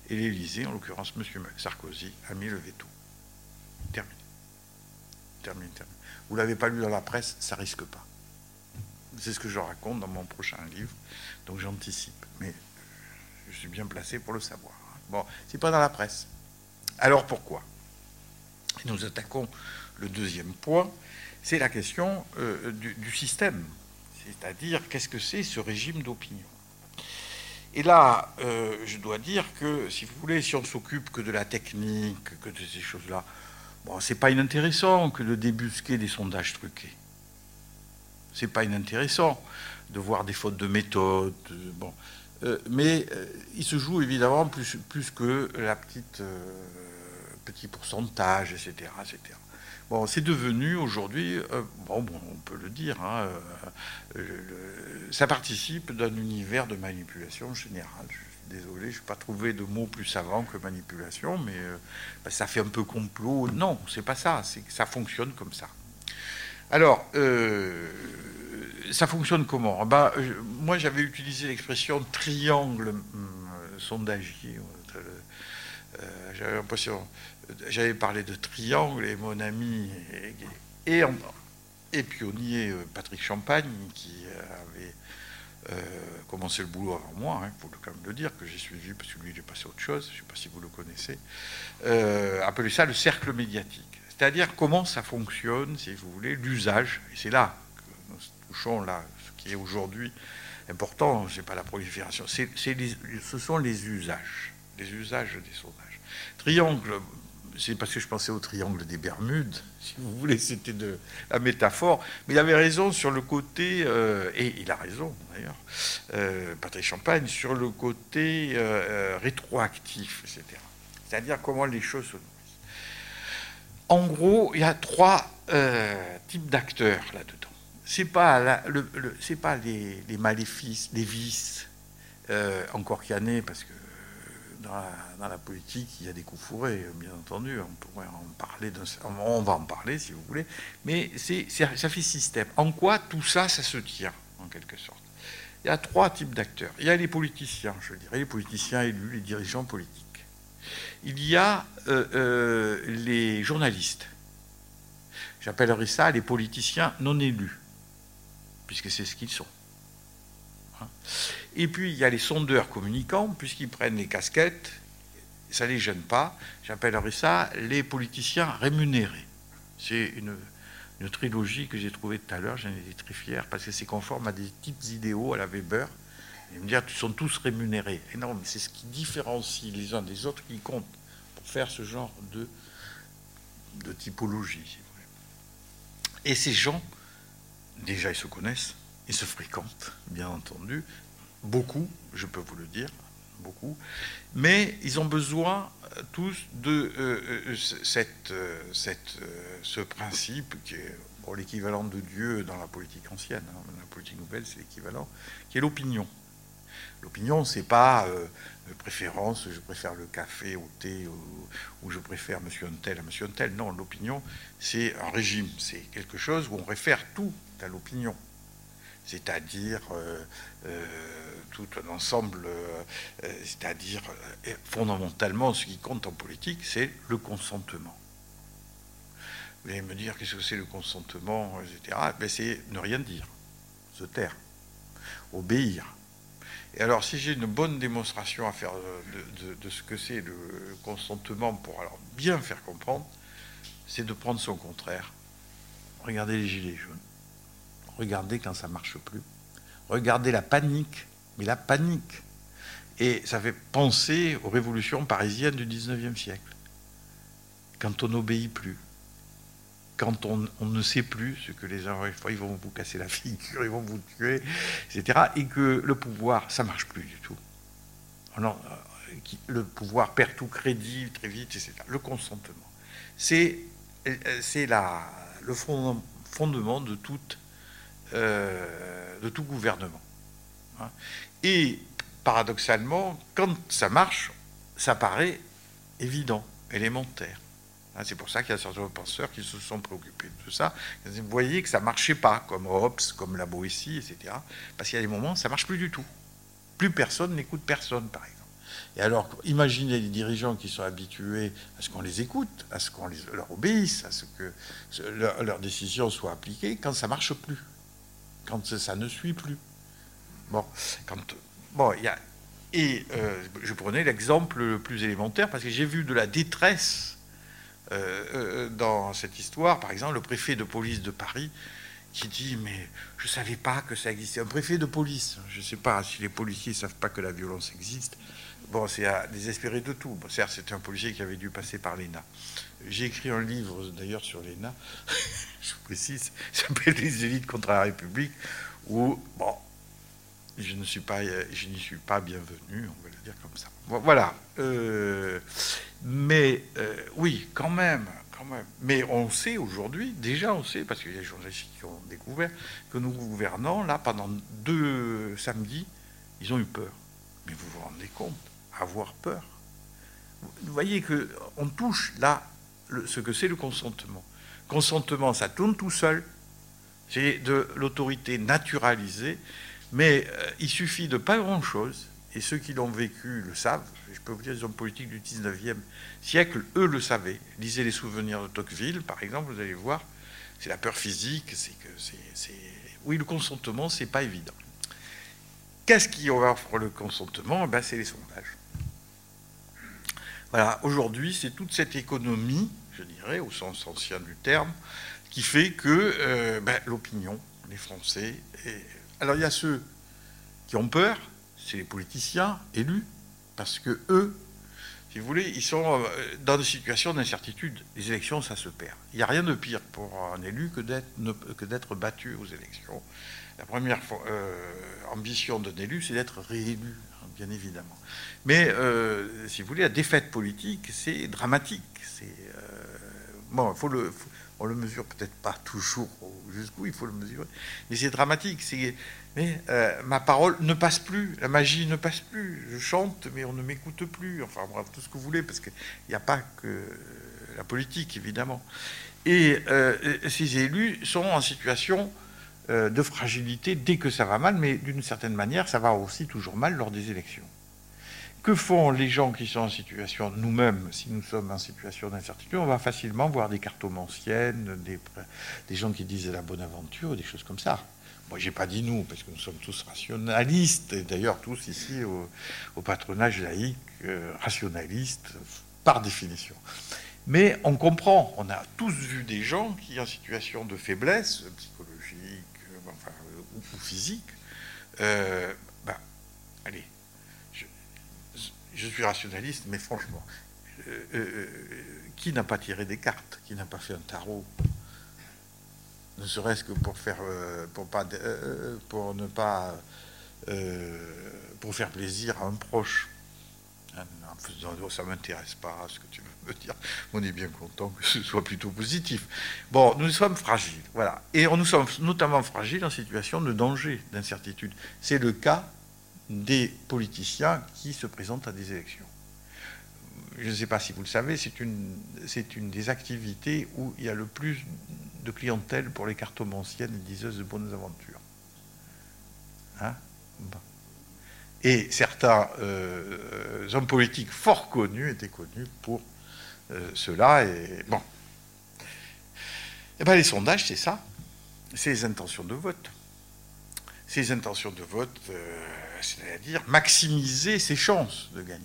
et l'Élysée, en l'occurrence M. Sarkozy, a mis le veto. Terminé. Terminé, terminé. Vous ne l'avez pas lu dans la presse, ça risque pas. C'est ce que je raconte dans mon prochain livre, donc j'anticipe. Mais je suis bien placé pour le savoir. Bon, c'est pas dans la presse. Alors pourquoi? Nous attaquons le deuxième point, c'est la question euh, du système c'est-à-dire qu'est-ce que c'est ce régime d'opinion? Et là, euh, je dois dire que, si vous voulez, si on s'occupe que de la technique, que de ces choses-là, bon, c'est pas inintéressant que de débusquer des sondages truqués. C'est pas inintéressant de voir des fautes de méthode. Bon. Euh, mais euh, il se joue évidemment plus, plus que la petite petit pourcentage, etc., etc. Bon, c'est devenu aujourd'hui, euh, bon, on peut le dire, hein, euh, ça participe d'un univers de manipulation générale. Désolé, je n'ai pas trouvé de mot plus savant que manipulation, mais euh, bah, ça fait un peu complot. Non, c'est pas ça, ça fonctionne comme ça. Alors, ça fonctionne comment? Bah, Moi, j'avais utilisé l'expression triangle hum, sondagier. j'avais l'impression j'avais parlé de triangle et mon ami et, pionnier euh, Patrick Champagne, qui avait euh, commencé le boulot avant moi, il hein, faut quand même le dire, que j'ai suivi parce que lui il est passé à autre chose, je ne sais pas si vous le connaissez, euh, appelait ça le cercle médiatique. C'est-à-dire comment ça fonctionne, si vous voulez, l'usage, et c'est là que nous touchons là, ce qui est aujourd'hui important, c'est pas la prolifération, ce sont les usages, les usages des sondages. Triangle, c'est parce que je pensais au triangle des Bermudes, si vous voulez, c'était la métaphore. Mais il avait raison sur le côté, euh, et il a raison d'ailleurs, euh, Patrick Champagne, sur le côté euh, rétroactif, etc. C'est-à-dire comment les choses se. En gros, il y a trois types d'acteurs là-dedans. C'est pas, c'est pas les, maléfices, les vices, encore qu'année, parce que dans la, politique, il y a des coups fourrés, bien entendu. On pourrait en parler, on va en parler si vous voulez. Mais ça fait système. En quoi tout ça, ça se tient, en quelque sorte? Il y a trois types d'acteurs. Il y a les politiciens, je dirais, les politiciens élus, les dirigeants politiques. Il y a euh, euh, les journalistes. J'appellerais ça les politiciens non élus, puisque c'est ce qu'ils sont. Hein. Et puis il y a les sondeurs communicants, puisqu'ils prennent les casquettes, ça ne les gêne pas. J'appellerais ça les politiciens rémunérés. C'est une, trilogie que j'ai trouvée tout à l'heure, j'en étais très fier, parce que c'est conforme à des types idéaux à la Weber. Et me dire, ils sont tous rémunérés. Et non, mais c'est ce qui différencie les uns des autres qui compte pour faire ce genre de, de typologie. Et ces gens, déjà, ils se connaissent, ils se fréquentent, bien entendu, beaucoup, je peux vous le dire, beaucoup, mais ils ont besoin euh, tous de euh, euh, ce principe qui est l'équivalent de Dieu dans la politique ancienne, hein, la politique nouvelle c'est l'équivalent, qui est l'opinion. L'opinion, c'est pas préférence, je préfère le café au thé, ou, je préfère monsieur tel à monsieur tel. Non, l'opinion, c'est un régime, c'est quelque chose où on réfère tout à l'opinion c'est-à-dire euh, euh, tout un ensemble, euh, c'est-à-dire fondamentalement ce qui compte en politique, c'est le consentement. Vous allez me dire qu'est-ce que c'est le consentement, etc. Ben, c'est ne rien dire, se taire, obéir. Et alors, si j'ai une bonne démonstration à faire de, ce que c'est le consentement pour alors bien faire comprendre, c'est de prendre son contraire. Regardez les gilets jaunes. Regardez quand ça marche plus. Regardez la panique, mais la panique. Et ça fait penser aux révolutions parisiennes du 19e siècle. quand on n'obéit plus, quand on, ne sait plus ce que les gens ils vont vous casser la figure, ils vont vous tuer, etc. Et que le pouvoir, ça marche plus du tout. Alors, euh, le pouvoir perd tout crédit très vite, etc. Le consentement, c'est euh, c'est le fondement de, euh, de tout gouvernement. Hein. Et paradoxalement, quand ça marche, ça paraît évident, élémentaire. Hein, c'est pour ça qu'il y a certains penseurs qui se sont préoccupés de ça. Vous voyez que ça ne marchait pas, comme Hobbes, comme la Boétie, etc. Parce qu'il y a des moments où ça ne marche plus du tout. Plus personne n'écoute personne, par exemple. Et alors, imaginez les dirigeants qui sont habitués à ce qu'on les écoute, à ce qu'on leur obéisse, à ce que leurs décisions soient appliquées, quand ça marche plus, quand ça ne suit plus. Bon, quand bon, il y a et euh, je prenais l'exemple le plus élémentaire parce que j'ai vu de la détresse euh, euh, dans cette histoire. Par exemple, le préfet de police de Paris qui dit mais je savais pas que ça existait. Un préfet de police, je ne sais pas si les policiers savent pas que la violence existe. Bon, c'est à désespérer de tout. Certes, c'était un policier qui avait dû passer par l'ENA. J'ai écrit un livre d'ailleurs sur l'ENA, je vous précise, s'appelle Les élites contre la République, où bon, je ne suis pas, je n'y suis pas bienvenu, on va le dire comme ça. Voilà. Euh, mais euh, oui, quand même, quand même. Mais on sait aujourd'hui, déjà on sait, parce qu'il y a des journalistes qui ont découvert que nos gouvernants, là, pendant deux samedis, ils ont eu peur. Mais vous vous rendez compte, avoir peur. Vous voyez que on touche là ce que c'est le consentement. Consentement, ça tourne tout seul. C'est de l'autorité naturalisée mais euh, il suffit de pas grand-chose, et ceux qui l'ont vécu le savent. Je peux vous dire, les hommes politiques du 19e siècle, eux le savaient. Lisez les souvenirs de Tocqueville, par exemple, vous allez voir. C'est la peur physique, c'est que c'est. Oui, le consentement, c'est pas évident. Qu'est-ce qui offre le consentement? Ben, C'est les sondages. Voilà, aujourd'hui, c'est toute cette économie, je dirais, au sens ancien du terme, qui fait que euh, ben, l'opinion, les Français, alors il y a ceux qui ont peur, c'est les politiciens élus, parce que eux, si vous voulez, ils sont euh, dans des situations d'incertitude. Les élections, ça se perd. Il n'y a rien de pire pour un élu que d'être battu aux élections. La première euh, ambition d'un élu, c'est d'être réélu, hein, bien évidemment. Mais euh, si vous voulez, la défaite politique, c'est dramatique. C'est bon, il faut le, on le mesure peut-être pas toujours jusqu'où il faut le mesurer, mais c'est dramatique. mais euh, ma parole ne passe plus, la magie ne passe plus. Je chante, mais on ne m'écoute plus. Enfin bref, tout ce que vous voulez, parce qu'il n'y a pas que la politique, évidemment. Et euh, ces élus sont en situation euh, de fragilité dès que ça va mal, mais d'une certaine manière, ça va aussi toujours mal lors des élections. Que font les gens qui sont en situation, nous-mêmes, si nous sommes en situation d'incertitude, on va facilement voir des cartomanciennes, des, des gens qui disent la bonne aventure, des choses comme ça. Moi, j'ai pas dit nous, parce que nous sommes tous rationalistes, et d'ailleurs tous ici au, patronage laïque, euh, rationalistes, par définition. Mais on comprend, on a tous vu des gens qui, en situation de faiblesse psychologique euh, ou, physique, euh, ben, allez, je suis rationaliste, mais franchement, euh, euh, euh, qui n'a pas tiré des cartes Qui n'a pas fait un tarot? Ne serait-ce que pour faire, pour pas, pour ne pas, pour faire plaisir à un proche. Ah, ça m'intéresse pas ce que tu veux me dire. On est bien content que ce soit plutôt positif. Bon, nous sommes fragiles, voilà, et nous sommes notamment fragiles en situation de danger, d'incertitude. C'est le cas des politiciens qui se présentent à des élections. Je ne sais pas si vous le savez, c'est une, une des activités où il y a le plus de clientèle pour les cartomanciennes et diseuses de bonnes aventures. Hein et certains euh, hommes politiques fort connus étaient connus pour euh, cela. Et bon. Eh bien, les sondages, c'est ça. C'est les intentions de vote. Ces intentions de vote. Euh, c'est-à-dire maximiser ses chances de gagner.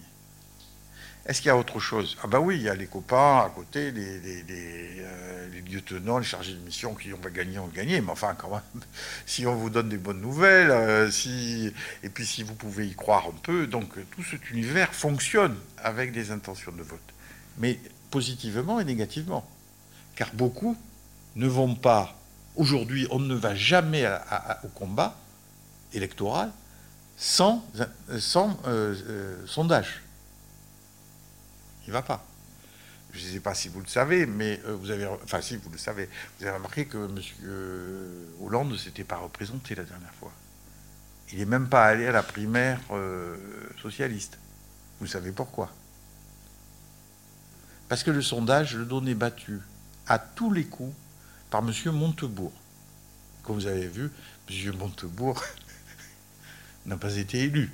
Est-ce qu'il y a autre chose? Ah ben oui, il y a les copains à côté, les, euh, lieutenants, les chargés de mission qui on va gagner, on va gagner. Mais enfin, quand même, si on vous donne des bonnes nouvelles, euh, si, et puis si vous pouvez y croire un peu, donc tout cet univers fonctionne avec des intentions de vote. Mais positivement et négativement. Car beaucoup ne vont pas, aujourd'hui, on ne va jamais au combat électoral sans, sans euh, euh, sondage. Il ne va pas. Je ne sais pas si vous le savez, mais euh, vous avez, enfin si vous le savez, vous avez remarqué que M. Hollande ne s'était pas représenté la dernière fois. Il n'est même pas allé à la primaire socialiste. Vous savez pourquoi? Parce que le sondage le donnait battu à tous les coups par M. Montebourg. Comme vous avez vu, M. Montebourg n'a pas été élu.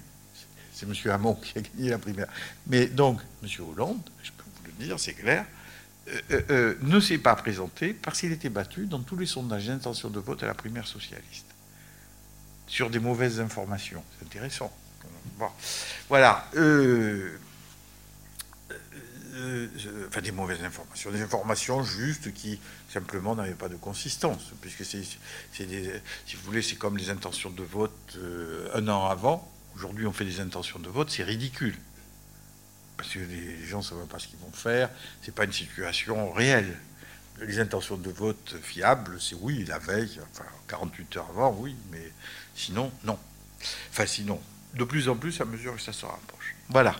C'est M. Hamon qui a gagné la primaire. Mais donc, M. Hollande, je peux vous le dire, c'est clair, euh, euh, euh, ne s'est pas présenté parce qu'il était battu dans tous les sondages d'intention de vote à la primaire socialiste. Sur des mauvaises informations. C'est intéressant. Bon. Voilà. Enfin des mauvaises informations, des informations justes qui simplement n'avaient pas de consistance, puisque c'est, si vous voulez, c'est comme les intentions de vote euh, un an avant. Aujourd'hui, on fait des intentions de vote, c'est ridicule, parce que les gens ne savent pas ce qu'ils vont faire. C'est pas une situation réelle. Les intentions de vote fiables, c'est oui, la veille, enfin 48 heures avant, oui, mais sinon, non. Enfin, sinon, de plus en plus à mesure que ça se. Voilà.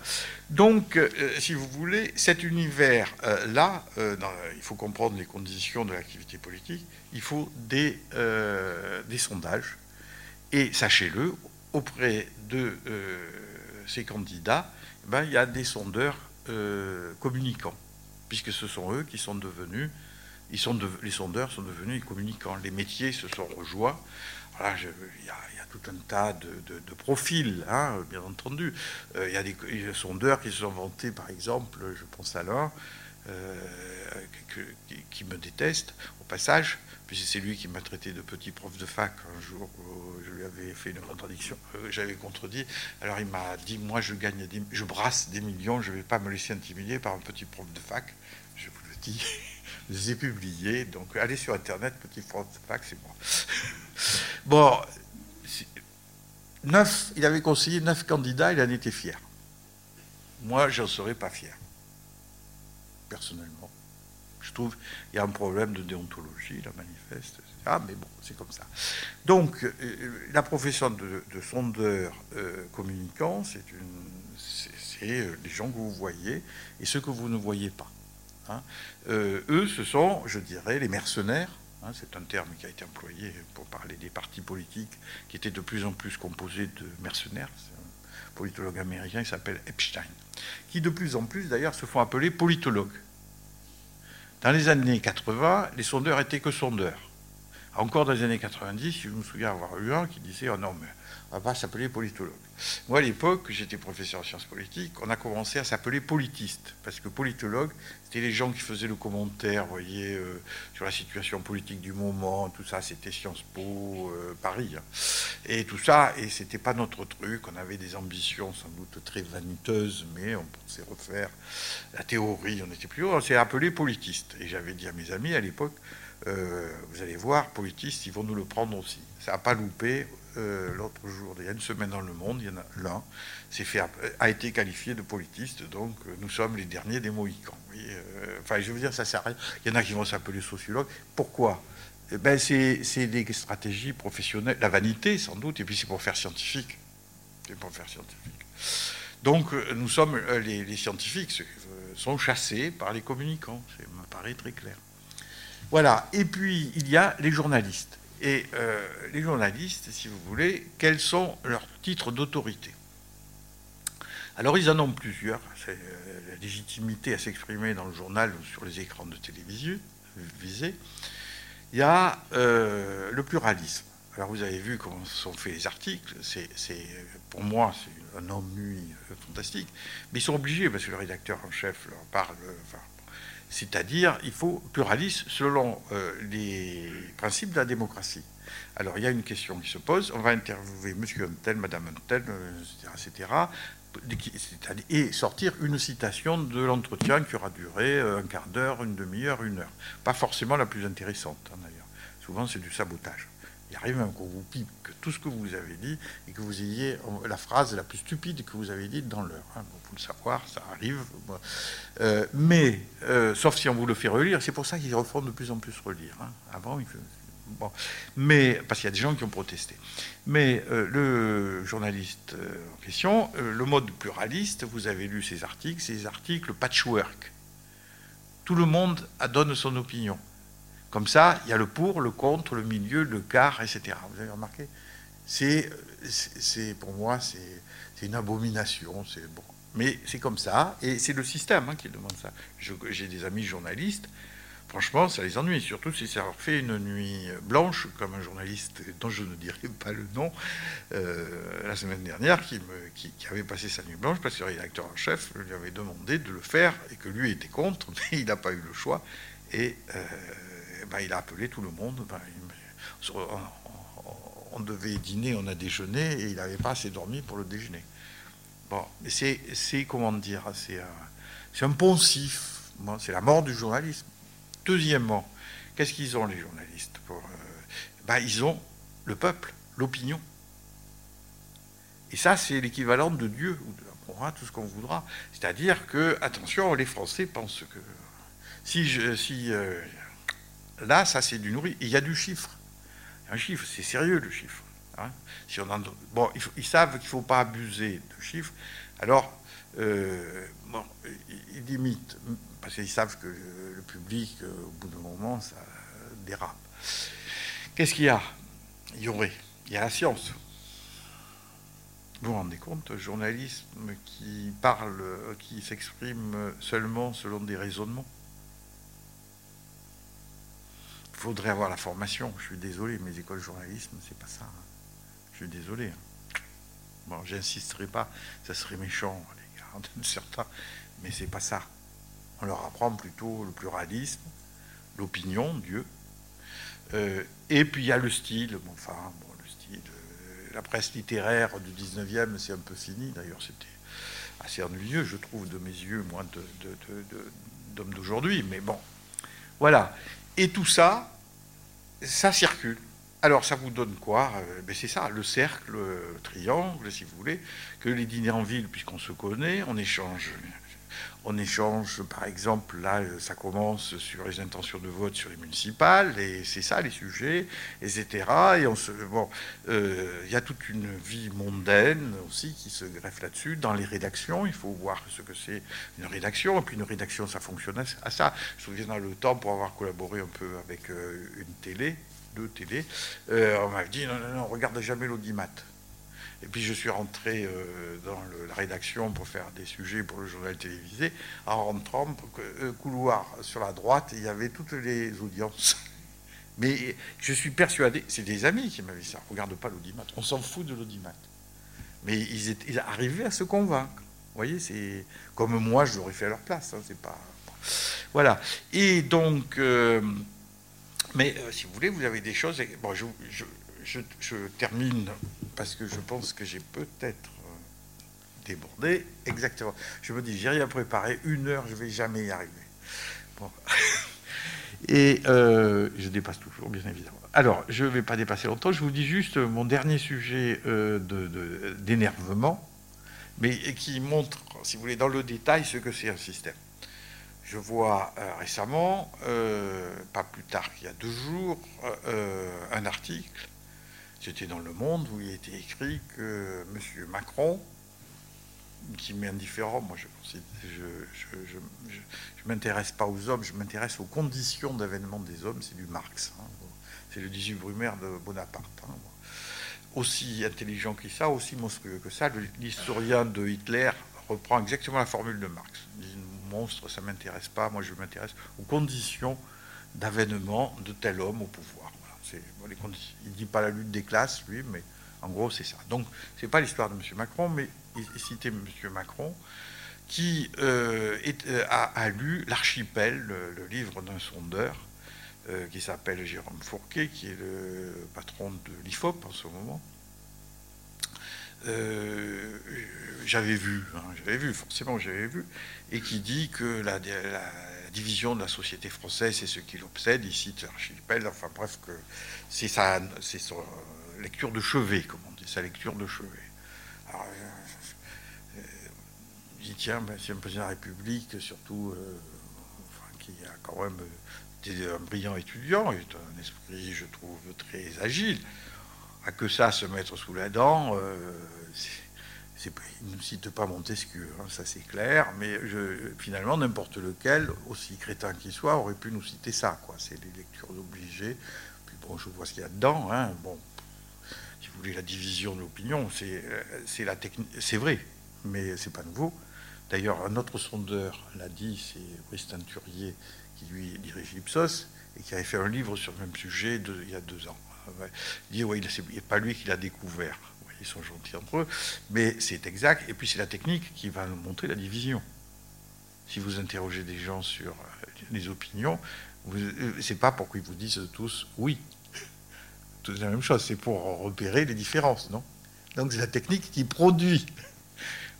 Donc, euh, si vous voulez, cet univers-là, euh, il faut comprendre les conditions de l'activité politique, il faut des, euh, sondages. Et sachez-le, auprès de ces candidats, eh ben, il y a des sondeurs communicants, puisque ce sont eux qui sont devenus, ils sont les sondeurs sont devenus communicants. Les métiers se sont rejoints. Tout un tas de, profils, hein, bien entendu. Euh, il y a des, sondeurs qui se sont vantés, par exemple, je pense à l'un, euh, qui, me déteste, au passage, puisque c'est lui qui m'a traité de petit prof de fac un jour je lui avais fait une contradiction, euh, j'avais contredit. Alors il m'a dit, moi je gagne, je brasse des millions, je ne vais pas me laisser intimider par un petit prof de fac. Je vous le dis, je les ai publiés, donc allez sur Internet, petit prof de fac, c'est moi. bon, neuf, il avait conseillé neuf candidats, il en était fier. Moi, je n'en serais pas fier, personnellement. Je trouve qu'il y a un problème de déontologie, la manifeste, etc. Mais bon, c'est comme ça. Donc, euh, la profession de, sondeur euh, communicant, c'est euh, les gens que vous voyez et ceux que vous ne voyez pas. Hein. eux, ce sont, je dirais, les mercenaires c'est un terme qui a été employé pour parler des partis politiques qui étaient de plus en plus composés de mercenaires. C'est un politologue américain qui s'appelle Epstein, qui de plus en plus d'ailleurs se font appeler politologues. Dans les années 80, les sondeurs étaient que sondeurs. Encore dans les années 90, je me souviens avoir eu un qui disait Oh non, mais on va pas s'appeler politologue. Moi, à l'époque, j'étais professeur en sciences politiques, on a commencé à s'appeler politiste, parce que politologue, c'était les gens qui faisaient le commentaire, vous voyez, euh, sur la situation politique du moment, tout ça, c'était Sciences Po, euh, Paris. Hein. Et tout ça, et c'était pas notre truc, on avait des ambitions sans doute très vaniteuses, mais on pensait refaire la théorie, on était plus haut, on s'est appelé politiste. Et j'avais dit à mes amis à l'époque, euh, vous allez voir, politistes, ils vont nous le prendre aussi. Ça n'a pas loupé, euh, l'autre jour, il y a une semaine dans le monde, il y en a l'un, fait, a été qualifié de politiste, donc euh, nous sommes les derniers des Mohicans. Euh, enfin, je veux dire, ça sert à rien. Il y en a qui vont s'appeler sociologues. Pourquoi? Eh ben, C'est des stratégies professionnelles, la vanité sans doute, et puis c'est pour faire scientifique. C'est pour faire scientifique. Donc nous sommes, les, les scientifiques sont chassés par les communicants, ça me paraît très clair. Voilà, et puis il y a les journalistes. Et euh, les journalistes, si vous voulez, quels sont leurs titres d'autorité? Alors ils en ont plusieurs. C'est euh, la légitimité à s'exprimer dans le journal ou sur les écrans de télévision visés. Il y a euh, le pluralisme. Alors vous avez vu comment sont faits les articles. C'est, pour moi, c'est un ennui fantastique. Mais ils sont obligés, parce que le rédacteur en chef leur parle, c'est-à-dire, il faut pluralisme selon euh, les principes de la démocratie. Alors, il y a une question qui se pose. On va interviewer monsieur tel, madame tel, etc., etc., et sortir une citation de l'entretien qui aura duré euh, un quart d'heure, une demi-heure, une heure. Pas forcément la plus intéressante, hein, d'ailleurs. Souvent, c'est du sabotage. Il arrive même qu'on vous pique tout ce que vous avez dit et que vous ayez la phrase la plus stupide que vous avez dite dans l'heure. Hein. Bon, le savoir, ça arrive. Euh, mais, euh, sauf si on vous le fait relire, c'est pour ça qu'ils refont de plus en plus relire. Hein. Avant, il Bon. Mais, parce qu'il y a des gens qui ont protesté. Mais euh, le journaliste en question, le mode pluraliste, vous avez lu ces articles, ces articles patchwork. Tout le monde donne son opinion. Comme ça, il y a le pour, le contre, le milieu, le quart, etc. Vous avez remarqué? C'est, pour moi, c'est une abomination. Mais c'est comme ça, et c'est le système hein, qui demande ça. J'ai des amis journalistes. Franchement, ça les ennuie, surtout si ça leur fait une nuit blanche, comme un journaliste dont je ne dirai pas le nom, euh, la semaine dernière, qui, me, avait passé sa nuit blanche parce que le rédacteur en chef lui avait demandé de le faire et que lui était contre, mais il n'a pas eu le choix. Et euh, ben, il a appelé tout le monde. Ben, on, devait dîner, on a déjeuné, et il n'avait pas assez dormi pour le déjeuner. Bon, mais c'est, comment dire, c'est un, un poncif. c'est la mort du journalisme. Deuxièmement, qu'est-ce qu'ils ont les journalistes euh, ben, Ils ont le peuple, l'opinion. Et ça, c'est l'équivalent de Dieu, ou de tout ce qu'on voudra. C'est-à-dire que, attention, les Français pensent que si, je, si euh, Là, ça, c'est du nourri. il y a du chiffre. Un chiffre, c'est sérieux le chiffre. Hein. si on bon, ils, savent qu'il ne faut pas abuser de chiffres. Alors, euh, bon, ils limitent, parce qu'ils savent que le public, euh, au bout d'un moment, ça dérape. Qu'est-ce qu'il y a? Il y aurait. Il y a la science. Vous vous rendez compte, journalisme qui parle, qui s'exprime seulement selon des raisonnements il faudrait avoir la formation. Je suis désolé, mes écoles de journalisme, c'est pas ça. Je suis désolé. Hein. Bon, j'insisterai pas, ça serait méchant, les gars, de certains, mais c'est pas ça. On leur apprend plutôt le pluralisme, l'opinion, Dieu. Euh, et puis il y a le style, enfin, bon, le style, euh, la presse littéraire du 19e, c'est un peu fini, d'ailleurs, c'était assez ennuyeux, je trouve, de mes yeux, moi, d'hommes d'aujourd'hui, mais bon, voilà. Et tout ça, ça circule. Alors ça vous donne quoi? Euh, ben, C'est ça, le cercle, le triangle, si vous voulez, que les dîners en ville, puisqu'on se connaît, on échange on échange, par exemple, là, ça commence sur les intentions de vote sur les municipales, et c'est ça les sujets, etc. Et on se, bon, euh, il y a toute une vie mondaine aussi qui se greffe là-dessus. Dans les rédactions, il faut voir ce que c'est une rédaction, et puis une rédaction, ça fonctionne à ça. Je souviens dans le temps, pour avoir collaboré un peu avec euh, une télé, deux télés, euh, on m'a dit non, non, non, regarde jamais l'audimat. Et puis je suis rentré euh, dans la rédaction pour faire des sujets pour le journal télévisé. En rentrant, euh, couloir sur la droite, il y avait toutes les audiences. Mais je suis persuadé, c'est des amis qui m'avaient dit ça, regarde pas l'audimat, on s'en fout de l'audimat. Mais ils, arrivaient à se convaincre. Vous voyez, c'est comme moi, je l'aurais fait à leur place. Hein, c'est pas voilà. Et donc, euh, mais si vous voulez, vous avez des choses. Bon, je, termine parce que je pense que j'ai peut-être euh, débordé. Exactement. Je me dis, j'ai rien préparé. Une heure, je vais jamais y arriver. Et euh, je dépasse toujours, bien évidemment. Alors, je ne vais pas dépasser longtemps. Je vous dis juste mon dernier sujet euh, d'énervement, mais qui montre, si vous voulez, dans le détail ce que c'est un système. Je vois récemment, pas plus tard qu'il y a deux jours, un article c'était dans Le Monde où il était écrit que M. Macron, qui m'est indifférent, moi je ne m'intéresse pas aux hommes, je m'intéresse aux conditions d'avènement des hommes, c'est du Marx. Hein. c'est le 18 Brumaire de Bonaparte. Hein. Aussi intelligent que ça, aussi monstrueux que ça, l'historien de Hitler reprend exactement la formule de Marx. Il dit monstre, ça m'intéresse pas, moi je m'intéresse aux conditions d'avènement de tel homme au pouvoir. Il ne dit pas la lutte des classes, lui, mais en gros, c'est ça. Donc, ce n'est pas l'histoire de M. Macron, mais citait M. Macron, qui euh, euh, a, lu L'Archipel, le, livre d'un sondeur, euh, qui s'appelle Jérôme Fourquet, qui est le patron de l'IFOP en ce moment. Euh, j'avais vu, hein, j'avais vu, forcément j'avais vu, et qui dit que la, division de la société française, c'est ce qui l'obsède, il cite Archipel, enfin bref, que c'est sa, lecture de chevet, comme on dit, sa lecture de chevet. Alors, euh, il dit, tiens, ben, c'est un président de la République, surtout, qui a quand même été un brillant étudiant, est un esprit, je trouve, très agile à que ça se mettre sous la dent, euh, il ne cite pas Montesquieu, hein, ça c'est clair, mais finalement n'importe lequel, aussi crétin qu'il soit, aurait pu nous citer ça. Quoi. C'est les lectures obligées. Puis bon, je vois ce qu'il y a dedans. Hein. Bon, si vous voulez, la division de l'opinion, c'est, euh, c'est la technique, c'est vrai, mais c'est pas nouveau. D'ailleurs, un autre sondeur l'a dit, c'est Brice Teinturier, qui lui dirige Ipsos, et qui avait fait un livre sur le même sujet il y a deux ans. Il dit, oui, n'est pas lui qui l'a découvert. Ils sont gentils entre eux, mais c'est exact. Et puis c'est la technique qui va nous montrer la division. Si vous interrogez des gens sur euh, les opinions, euh, c'est pas pour qu'ils vous disent tous oui. C'est la même chose, c'est pour repérer les différences, non? Donc c'est la technique qui produit.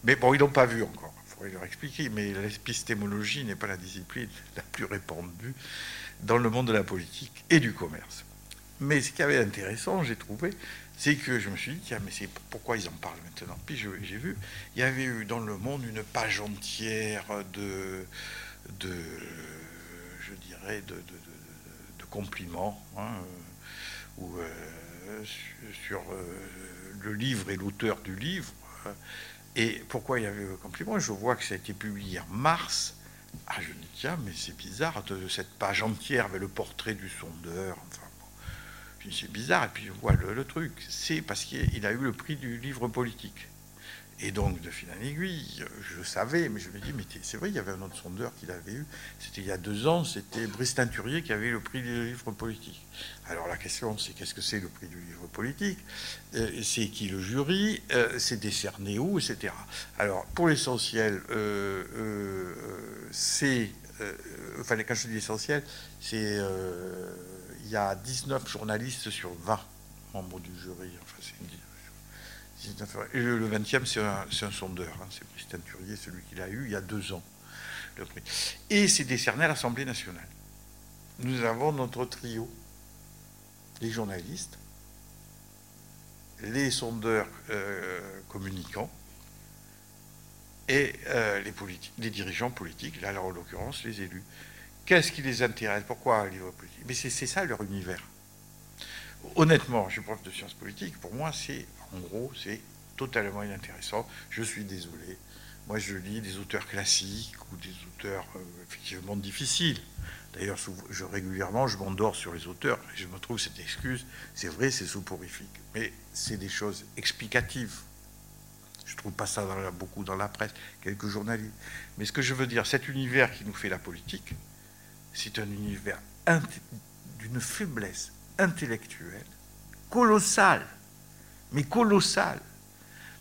Mais bon, ils l'ont pas vu encore. Il faudrait leur expliquer. Mais l'épistémologie n'est pas la discipline la plus répandue dans le monde de la politique et du commerce. Mais ce qui avait intéressant, j'ai trouvé, c'est que je me suis dit, tiens, mais c'est pourquoi ils en parlent maintenant? Puis j'ai vu, il y avait eu dans le monde une page entière de, je dirais, de, compliments, hein, euh, euh, sur euh, le livre et l'auteur du livre. Et pourquoi il y avait le compliment? Je vois que ça a été publié en mars. Ah, je me dis, tiens, mais c'est bizarre, cette page entière avec le portrait du sondeur. Enfin, c'est bizarre, et puis je vois le, truc. C'est parce qu'il a eu le prix du livre politique. Et donc, de fil en aiguille, je savais, mais je me dis, mais c'est vrai, il y avait un autre sondeur qui l'avait eu. C'était il y a deux ans, c'était Brice Teinturier qui avait eu le prix du livre politique. Alors la question, c'est qu'est-ce que c'est le prix du livre politique? Euh, C'est qui le jury? Euh, C'est décerné où Etc. Alors, pour l'essentiel, euh, c'est. enfin, quand je dis l'essentiel, c'est il y a 19 journalistes sur 20 membres du jury. Enfin, et le 20e, c'est un, sondeur. Hein. c'est Christian Turier, celui qu'il a eu il y a deux ans. Le prix. Et c'est décerné à l'Assemblée nationale. Nous avons notre trio. Les journalistes, les sondeurs euh, communicants et euh, les, les dirigeants politiques, là en l'occurrence les élus. Qu'est-ce qui les intéresse? Pourquoi un livre politique? Mais c'est ça leur univers. Honnêtement, je suis prof de sciences politiques, pour moi, c'est, en gros, c'est totalement inintéressant. Je suis désolé. Moi, je lis des auteurs classiques ou des auteurs euh, effectivement difficiles. D'ailleurs, régulièrement, je m'endors sur les auteurs je me trouve cette excuse. C'est vrai, c'est soporifique, mais c'est des choses explicatives. Je ne trouve pas ça beaucoup dans la presse, quelques journalistes. Mais ce que je veux dire, cet univers qui nous fait la politique, c'est un univers d'une faiblesse intellectuelle colossale, mais colossale.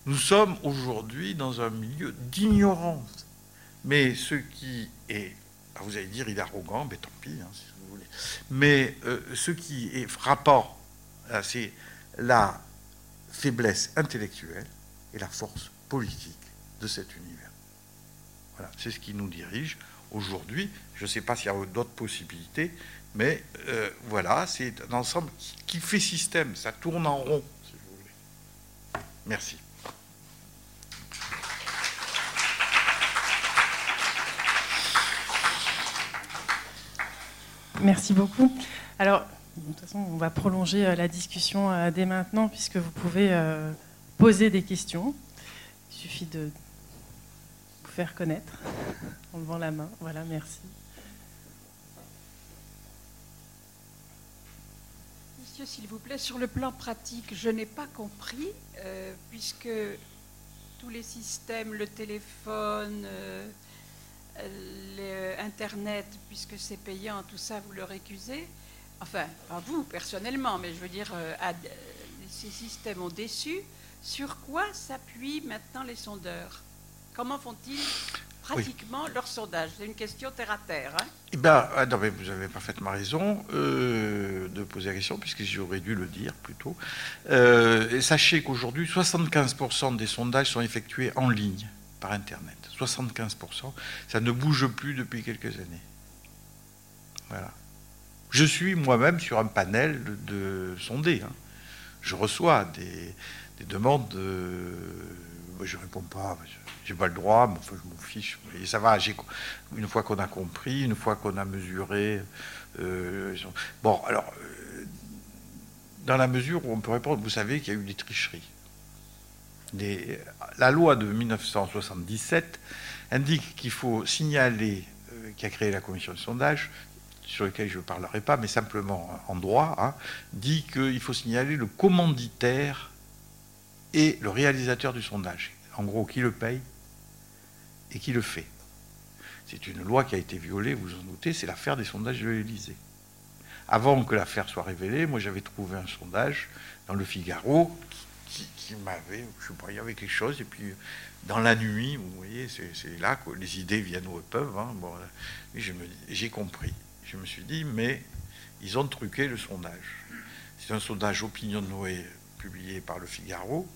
Nous sommes aujourd'hui dans un milieu d'ignorance. Mais ce qui est, ah, vous allez dire, il est arrogant, mais tant pis, hein, si vous voulez. Mais euh, ce qui est frappant, c'est la faiblesse intellectuelle et la force politique de cet univers. Voilà, c'est ce qui nous dirige aujourd'hui. Je ne sais pas s'il y a d'autres possibilités, mais euh, voilà, c'est un ensemble qui, fait système, ça tourne en rond, si vous voulez. Merci. Merci beaucoup. Alors, de toute façon, on va prolonger euh, la discussion euh, dès maintenant, puisque vous pouvez poser des questions. Il suffit de faire connaître en levant la main. Voilà, merci. Monsieur, s'il vous plaît, sur le plan pratique, je n'ai pas compris, euh, puisque tous les systèmes, le téléphone, euh, Internet, puisque c'est payant, tout ça, vous le récusez. Enfin, pas vous personnellement, mais je veux dire, euh, ces systèmes ont déçu. Sur quoi s'appuient maintenant les sondeurs? Comment font-ils pratiquement leur sondage? C'est une question terre à terre. Hein? Eh ben, ah, non, mais vous avez parfaitement raison euh, de poser la question, puisque j'aurais dû le dire plutôt. Euh, sachez qu'aujourd'hui, 75% des sondages sont effectués en ligne, par Internet. 75%. Ça ne bouge plus depuis quelques années. Voilà. Je suis moi-même sur un panel de sondés. Hein. Je reçois des, demandes. De, je réponds pas. J'ai pas le droit, enfin, je m'en fiche. Et ça va. Une fois qu'on a compris, une fois qu'on a mesuré. Euh, bon, alors, euh, dans la mesure où on peut répondre, vous savez qu'il y a eu des tricheries. la loi de 1977 indique qu'il faut signaler, euh, qui a créé la commission de sondage, sur lequel je ne parlerai pas, mais simplement en droit, hein, dit qu'il faut signaler le commanditaire et le réalisateur du sondage. En gros, qui le paye? Et qui le fait. C'est une loi qui a été violée, vous en doutez, c'est l'affaire des sondages de l'Élysée. Avant que l'affaire soit révélée, moi j'avais trouvé un sondage dans le Figaro qui, m'avait, je sais pas, il y avait et puis dans la nuit, vous voyez, c'est là que les idées viennent où elles peuvent. Hein, bon, j'ai compris je me suis dit, mais ils ont truqué le sondage. C'est un sondage Opinion Noé publié par le Figaro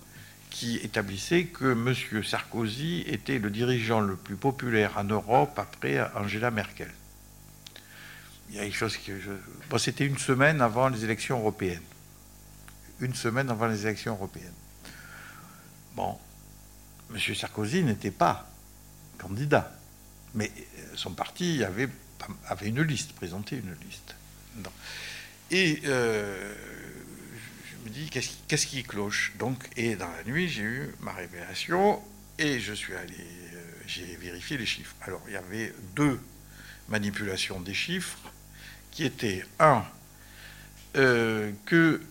qui établissait que M. Sarkozy était le dirigeant le plus populaire en Europe après Angela Merkel. Il y a quelque chose que je... Bon, c'était une semaine avant les élections européennes. Une semaine avant les élections européennes. Bon, M. Sarkozy n'était pas candidat, mais son parti avait avait une liste, présenté une liste. Et euh, me dis, qu'est-ce qui cloche? Donc, Et dans la nuit, j'ai eu ma révélation et je suis allé, euh, j'ai vérifié les chiffres. Alors, il y avait deux manipulations des chiffres qui étaient, un, euh, que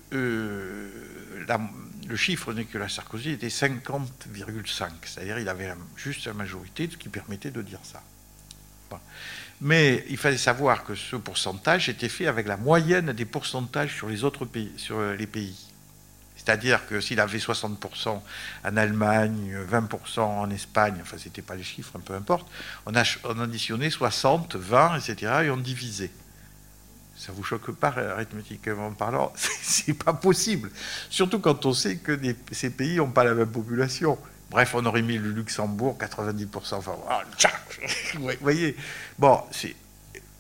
le chiffre de Nicolas Sarkozy était 50,5, c'est-à-dire il avait juste la majorité, qui permettait de dire ça. Mais il fallait savoir que ce pourcentage était fait avec la moyenne des pourcentages sur les autres pays, sur les pays. C'est-à-dire que s'il avait 60% en Allemagne, 20% en Espagne, enfin c'était pas les chiffres, peu importe, on, a, on additionnait 60, 20, etc. et on divisait. Ça vous choque pas arithmétiquement parlant? C'est pas possible. Surtout quand on sait que ces pays n'ont pas la même population. Bref, on aurait mis le Luxembourg 90%. Enfin, vous voyez. Bon, c'est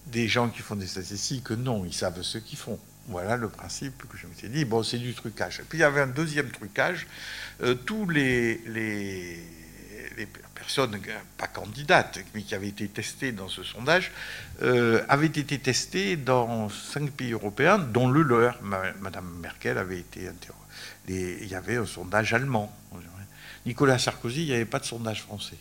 des gens qui font des statistiques, non, ils savent ce qu'ils font. Voilà le principe que je me suis dit. Bon, c'est du trucage. Puis il y avait un deuxième trucage. Euh, tous les, les, personnes, pas candidates, mais qui avaient été testées dans ce sondage, euh, avaient été testées dans cinq pays européens, dont le leur. Madame Merkel avait été interrogée. Il y avait un sondage allemand. Nicolas Sarkozy, il n'y avait pas de sondage français.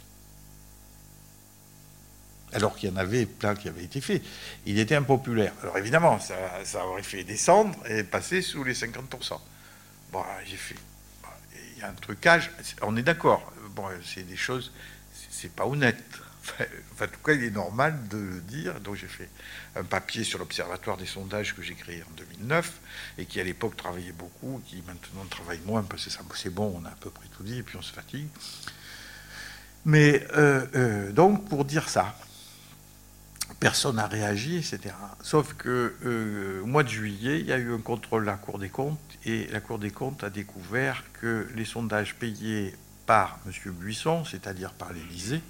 Alors qu'il y en avait plein qui avaient été faits. Il était impopulaire. Alors évidemment, ça, aurait fait descendre et passer sous les 50%. Bon, j'ai fait. Il y a un trucage. On est d'accord. Bon, c'est des choses. C'est pas honnête. Enfin, en tout cas, il est normal de le dire. Donc j'ai fait un papier sur l'Observatoire des sondages que j'ai créé en 2009 et qui à l'époque travaillait beaucoup, qui maintenant travaille moins parce que c'est bon, on a à peu près tout dit et puis on se fatigue. Mais euh, euh, donc pour dire ça, personne n'a réagi, etc. Sauf que euh, au mois de juillet, il y a eu un contrôle de la Cour des comptes et la Cour des comptes a découvert que les sondages payés par M. Buisson, c'est-à-dire par l'Élysée,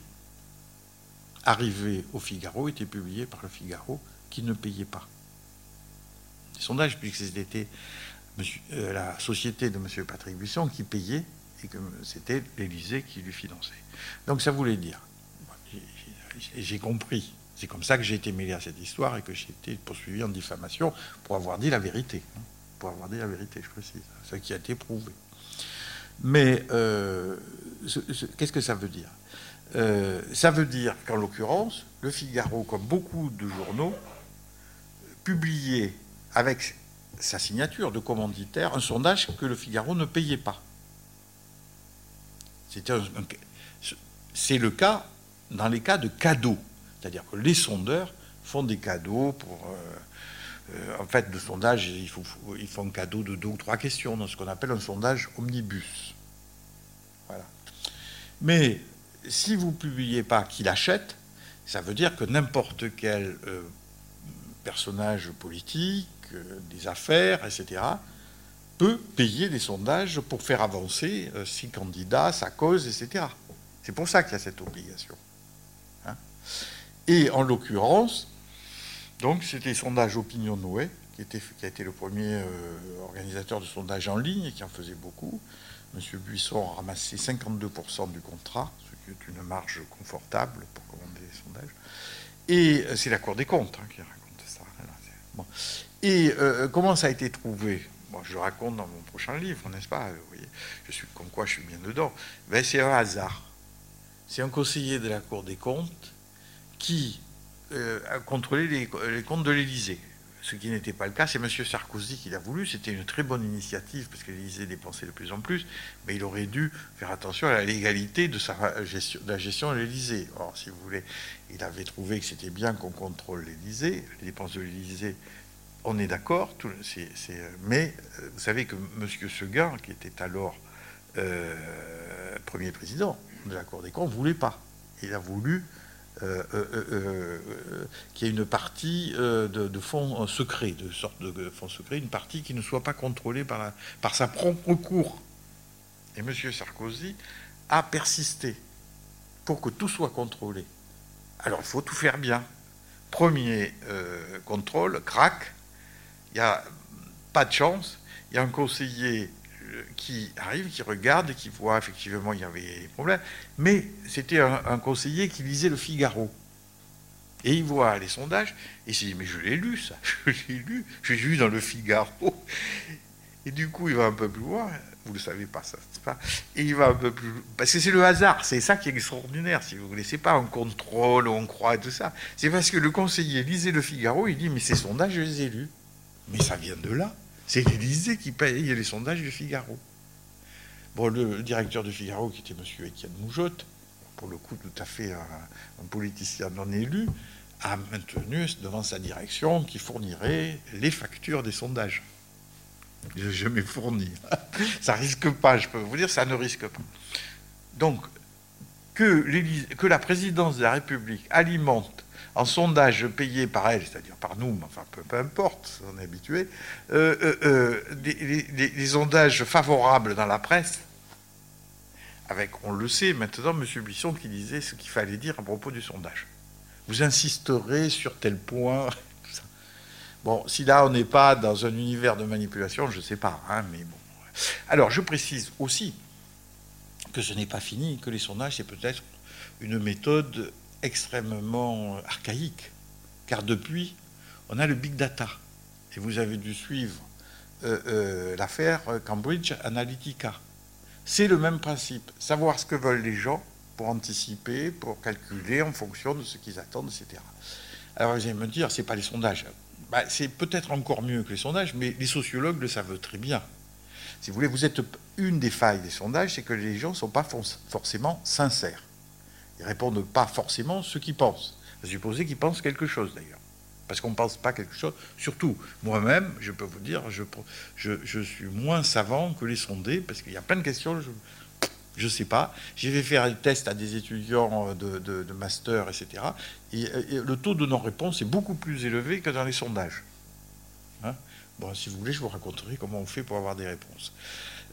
arrivés au Figaro, étaient publiés par le Figaro qui ne payait pas. Les sondages, puisque c'était euh, la société de M. Patrick Buisson qui payait et que c'était l'Élysée qui lui finançait. Donc ça voulait dire, j'ai compris, c'est comme ça que j'ai été mêlé à cette histoire et que j'ai été poursuivi en diffamation pour avoir dit la vérité. Hein. pour avoir dit la vérité, je précise, ce qui a été prouvé. Mais euh, qu'est-ce que ça veut dire? Euh, Ça veut dire qu'en l'occurrence, le Figaro, comme beaucoup de journaux, publié avec sa signature de commanditaire un sondage que le Figaro ne payait pas. C'est le cas dans les cas de cadeaux. C'est-à-dire que les sondeurs font des cadeaux pour. Euh, euh, en fait, le sondage, il faut, ils font un cadeau de deux ou trois questions dans ce qu'on appelle un sondage omnibus. Voilà. Mais si vous ne publiez pas qu'il achète, ça veut dire que n'importe quel euh, personnage politique, euh, des affaires, etc., peut payer des sondages pour faire avancer euh, si candidat, sa cause, etc. C'est pour ça qu'il y a cette obligation. Hein. Et en l'occurrence, donc c'était sondage Opinion Noé, qui, a été le premier organisateur de sondage en ligne et qui en faisait beaucoup. Monsieur Buisson a ramassé 52% du contrat, est une marge confortable pour commander des sondages. Et euh, c'est la Cour des comptes hein, qui raconte ça. Et euh, comment ça a été trouvé? Je raconte dans mon prochain livre, n'est-ce pas? Vous voyez, je suis comme quoi je suis bien dedans. Ben, c'est un hasard. C'est un conseiller de la Cour des comptes qui euh, a contrôlé les, les comptes de l'Élysée ce qui n'était pas le cas. C'est M. Sarkozy qui l'a voulu. C'était une très bonne initiative parce que l'Élysée dépensait de plus en plus, mais il aurait dû faire attention à la légalité de, sa gestion, de la gestion de l'Élysée. Or, si vous voulez, il avait trouvé que c'était bien qu'on contrôle l'Élysée, les dépenses de l'Élysée. On est d'accord, mais euh, vous savez que M. Seguin, qui était alors euh, premier président de la Cour des comptes, ne voulait pas. Il a voulu euh, euh, euh, qui est une partie de, fonds secrets, de sorte de fonds secrets, une partie qui ne soit pas contrôlée par, sa propre cour. Et M. Sarkozy a persisté pour que tout soit contrôlé. Alors il faut tout faire bien. Premier contrôle, crac, il n'y a pas de chance, il y a un conseiller qui arrive, qui regarde qui voit effectivement il y avait des problèmes. Mais c'était un, conseiller qui lisait le Figaro. Et il voit les sondages et il se dit Mais je l'ai lu, ça, je l'ai lu, j'ai lu dans le Figaro. Et du coup, il va un peu plus loin. Vous ne le savez pas, ça, pas. Et il va un peu plus. Parce que c'est le hasard, c'est ça qui est extraordinaire, si vous voulez. C'est pas un contrôle, on croit et tout ça. C'est parce que le conseiller lisait le Figaro, il dit Mais ces sondages, je les ai lus. Mais ça vient de là. C'est l'Élysée qui paye les sondages du Figaro. Bon, le, directeur du Figaro, qui était M. Étienne Moujotte, pour le coup tout à fait un, politicien non élu, a maintenu devant sa direction qu'il fournirait les factures des sondages. Je jamais fourni. ça risque pas, je peux vous dire, ça ne risque pas. Donc, que la présidence de la République alimente en sondage payé par elle, c'est-à-dire par nous, enfin peu, importe, on est habitué, euh, euh, euh, des, sondages favorables dans la presse, avec, on le sait maintenant, M. Buisson qui disait ce qu'il fallait dire à propos du sondage. Vous insisterez sur tel point. Bon, si là on n'est pas dans un univers de manipulation, je ne sais pas, hein, mais bon. Alors, je précise aussi que ce n'est pas fini, que les sondages, c'est peut-être une méthode extrêmement archaïque, car depuis, on a le big data. Et vous avez dû suivre euh, euh, l'affaire Cambridge Analytica. C'est le même principe, savoir ce que veulent les gens pour anticiper, pour calculer en fonction de ce qu'ils attendent, etc. Alors vous allez me dire, c'est pas les sondages. Bah, c'est peut-être encore mieux que les sondages, mais les sociologues le savent très bien. Si vous voulez, vous êtes une des failles des sondages, c'est que les gens ne sont pas forcément sincères. Ils répondent pas forcément ce qu'ils pensent. Vous supposez qu'ils pensent quelque chose d'ailleurs. Parce qu'on ne pense pas quelque chose. Surtout, moi-même, je peux vous dire, je, suis moins savant que les sondés, parce qu'il y a plein de questions, je ne sais pas. J'ai fait faire des tests à des étudiants de, master, etc. Et, le taux de non-réponse est beaucoup plus élevé que dans les sondages. Hein? Bon, si vous voulez, je vous raconterai comment on fait pour avoir des réponses.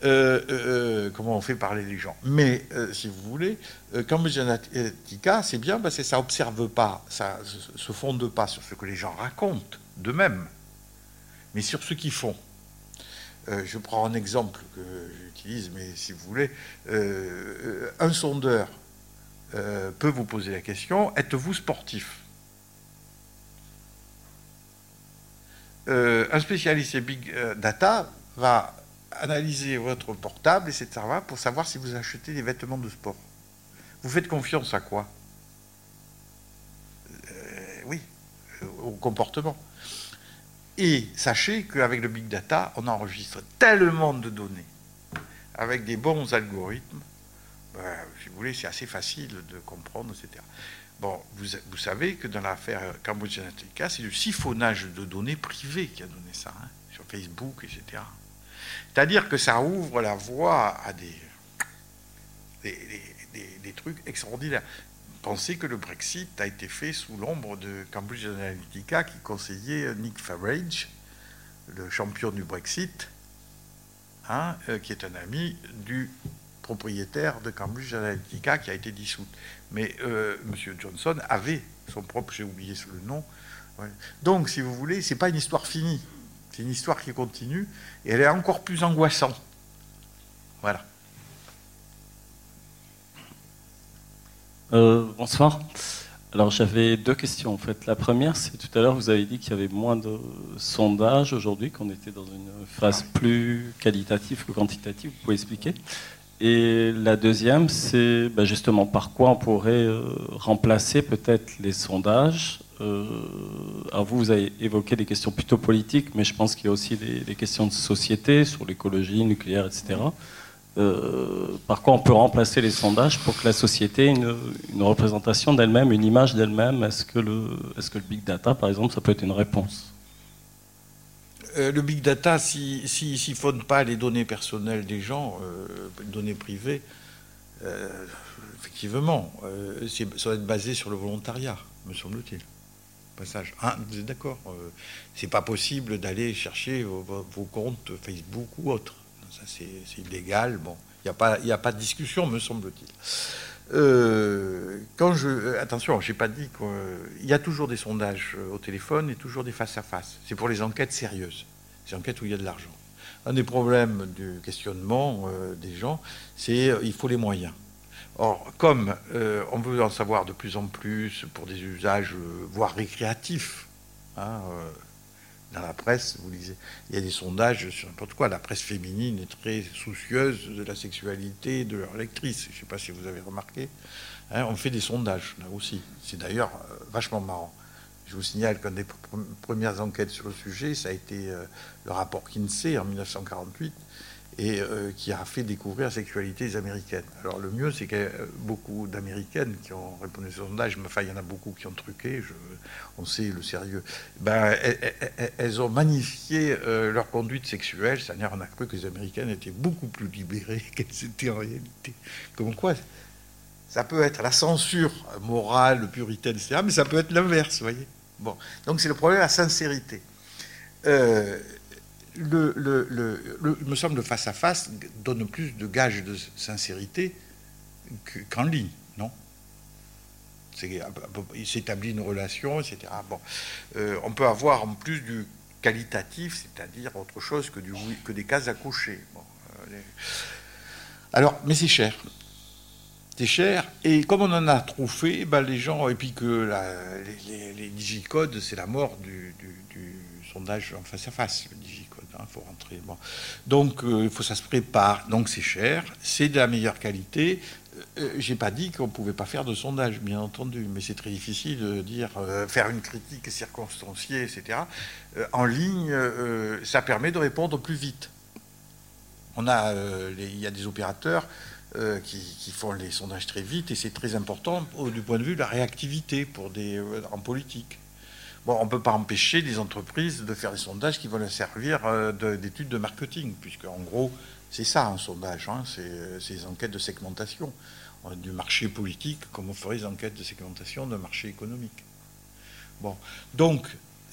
Euh, euh, euh, comment on fait parler les gens. Mais si vous voulez, Analytica, c'est bien parce que ça observe pas, ça se fonde pas sur ce que les gens racontent d'eux-mêmes, mais sur ce qu'ils font. je prends un exemple que j'utilise, mais si vous voulez, un sondeur peut vous poser la question êtes-vous sportif? Un spécialiste big data va analyser votre portable, etc., pour savoir si vous achetez des vêtements de sport. Vous faites confiance à quoi? Euh, Oui, euh, au comportement. Et sachez qu'avec le big data, on enregistre tellement de données, avec des bons algorithmes, ben, si vous voulez, c'est assez facile de comprendre, etc. Bon, vous, savez que dans l'affaire Analytica, c'est le siphonnage de données privées qui a donné ça, hein, sur Facebook, etc. C'est-à-dire que ça ouvre la voie à des, des, trucs extraordinaires. Pensez que le Brexit a été fait sous l'ombre de Cambridge Analytica qui conseillait Nick Farage, le champion du Brexit, hein, euh, qui est un ami du propriétaire de Cambridge Analytica qui a été dissoute. Mais euh, M. Johnson avait son propre, j'ai oublié le nom. Donc, si vous voulez, c'est pas une histoire finie. C'est une histoire qui continue et elle est encore plus angoissante. Voilà. Euh, bonsoir. Alors j'avais deux questions en fait. La première, c'est tout à l'heure vous avez dit qu'il y avait moins de sondages aujourd'hui, qu'on était dans une phase plus qualitative que quantitative. Vous pouvez expliquer Et la deuxième, c'est bah, justement par quoi on pourrait euh, remplacer peut-être les sondages. Euh, alors vous, vous avez évoqué des questions plutôt politiques, mais je pense qu'il y a aussi des, questions de société sur l'écologie nucléaire, etc. Euh, par quoi on peut remplacer les sondages pour que la société ait une, représentation d'elle-même, une image d'elle-même? Est-ce que, le, big data, par exemple, ça peut être une réponse? Euh, le big data, s'il ne si, pas les données personnelles des gens, euh, données privées, effectivement, ça va être basé sur le volontariat, me semble-t-il. Ah, vous êtes d'accord C'est pas possible d'aller chercher vos comptes Facebook ou autres ça c'est illégal. Bon, il n'y a, pas, a pas de discussion, me semble-t-il. Euh, quand je, euh, attention, j'ai pas dit qu'il y a toujours des sondages euh, au téléphone et toujours des face-à-face. C'est pour les enquêtes sérieuses, les enquêtes où il y a de l'argent. Un des problèmes du questionnement des gens, c'est il faut les moyens. Or, comme on veut en savoir de plus en plus pour des usages, voire récréatifs, hein, dans la presse, vous lisez, il y a des sondages sur n'importe quoi. La presse féminine est très soucieuse de la sexualité de leur lectrice. Je ne sais pas si vous avez remarqué. Hein, on fait des sondages là aussi. C'est d'ailleurs euh, vachement marrant. Je vous signale qu'une des premières enquêtes sur le sujet, ça a été euh, le rapport Kinsey en 1948 et euh, qui a fait découvrir la sexualité des Américaines. Alors le mieux, c'est y a beaucoup d'Américaines qui ont répondu à ce sondage, mais enfin, il y en a beaucoup qui ont truqué, on sait le sérieux. Ben, elles, ont magnifié euh, leur conduite sexuelle, c'est-à-dire on a cru que les Américaines étaient beaucoup plus libérées qu'elles étaient en réalité. Comme quoi, ça peut être la censure morale, puritaine, etc., mais ça peut être l'inverse, vous voyez. Bon, donc c'est le problème de la sincérité. Euh, le, le, me semble, le face-à-face donne plus de gages de sincérité qu'en ligne, non? Il s'établit une relation, etc. Bon, euh, on peut avoir en plus du qualitatif, c'est-à-dire autre chose que, du, que des cases à coucher. Alors, mais c'est cher. C'est cher, et comme on en a trop fait, ben les gens, et puis que les, digicodes, c'est la mort du, sondage en face à face, le Hein, faut rentrer. Donc, euh, il faut ça se prépare. Donc, c'est cher. C'est de la meilleure qualité. Je euh, J'ai pas dit qu'on pouvait pas faire de sondage, bien entendu, mais c'est très difficile de dire euh, faire une critique circonstanciée, etc. en ligne, ça permet de répondre plus vite. On a, il y a des opérateurs qui, qui, font les sondages très vite et c'est très important du point de vue de la réactivité pour des en politique. Bon, on ne peut pas empêcher les entreprises de faire des sondages qui vont leur servir euh, d'études de marketing, puisque en gros, c'est ça un sondage, hein, c'est des enquêtes de segmentation du marché politique, comme on ferait des enquêtes de segmentation d'un marché économique. Bon, donc,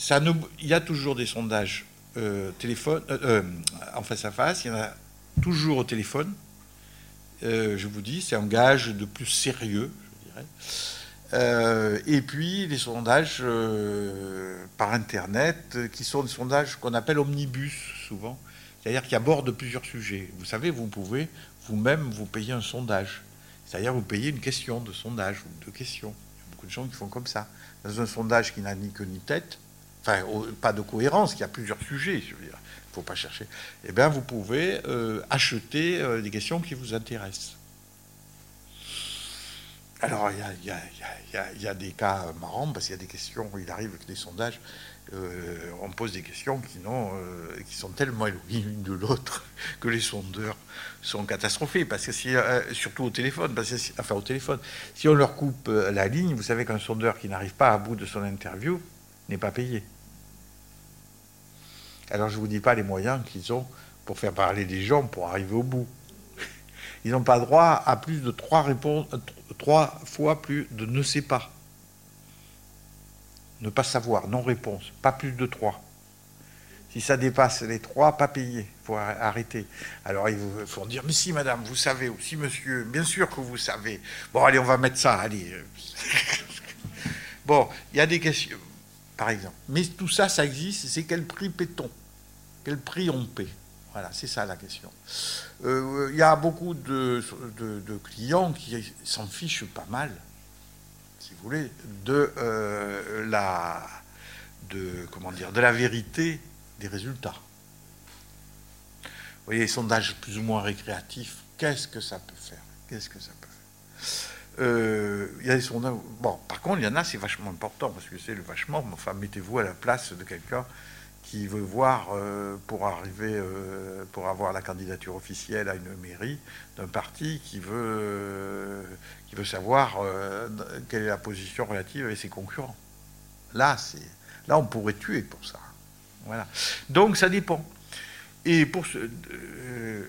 il y a toujours des sondages euh, euh, en face à face, il y en a toujours au téléphone. je vous dis, c'est un gage de plus sérieux, je dirais. Euh, et puis les sondages euh, par Internet, euh, qui sont des sondages qu'on appelle omnibus souvent, c'est-à-dire qui abordent plusieurs sujets. Vous savez, vous pouvez vous-même vous payer un sondage, c'est-à-dire vous payez une question de sondage ou deux questions. Il y a beaucoup de gens qui font comme ça. Dans un sondage qui n'a ni queue ni tête, enfin pas de cohérence, qui a plusieurs sujets, je veux dire, il ne faut pas chercher. Eh bien, vous pouvez acheter des questions qui vous intéressent. Alors, il y, a, des cas marrants, parce qu'il y a des questions, il arrive que des sondages, euh, on pose des questions qui, euh, qui sont tellement éloignées l'une de l'autre que les sondeurs sont catastrophés, parce que si, euh, surtout au téléphone, enfin au téléphone, si on leur coupe la ligne, vous savez qu'un sondeur qui n'arrive pas à bout de son interview n'est pas payé. Alors je ne vous dis pas les moyens qu'ils ont pour faire parler des gens pour arriver au bout. Ils n'ont pas droit à plus de trois réponses, trois fois plus de ne sais pas. Ne pas savoir, non-réponse, pas plus de trois. Si ça dépasse les trois, pas payé, il faut arrêter. Alors ils vont dire, mais si madame, vous savez, ou si monsieur, bien sûr que vous savez. Bon, allez, on va mettre ça, allez. bon, il y a des questions, par exemple. Mais tout ça, ça existe, c'est quel prix paie-t-on? Quel prix on paie? Voilà, c'est ça la question. Euh, il y a beaucoup de, clients qui s'en fichent pas mal, si vous voulez, de euh, la... De, comment dire, de la vérité des résultats. Vous voyez, les sondages plus ou moins récréatifs, qu'est-ce que ça peut faire? Qu'est-ce que ça peut faire? Euh, y a des sondages. Bon, par contre, il y en a, c'est vachement important, parce que c'est le vachement. Enfin, mettez-vous à la place de quelqu'un qui veut voir, euh, pour arriver, euh, pour avoir la candidature officielle à une mairie, d'un parti qui veut, qui veut savoir quelle est la position relative avec ses concurrents. Là, c'est, là, on pourrait tuer pour ça. Voilà. Donc ça dépend. Et pour ce, euh,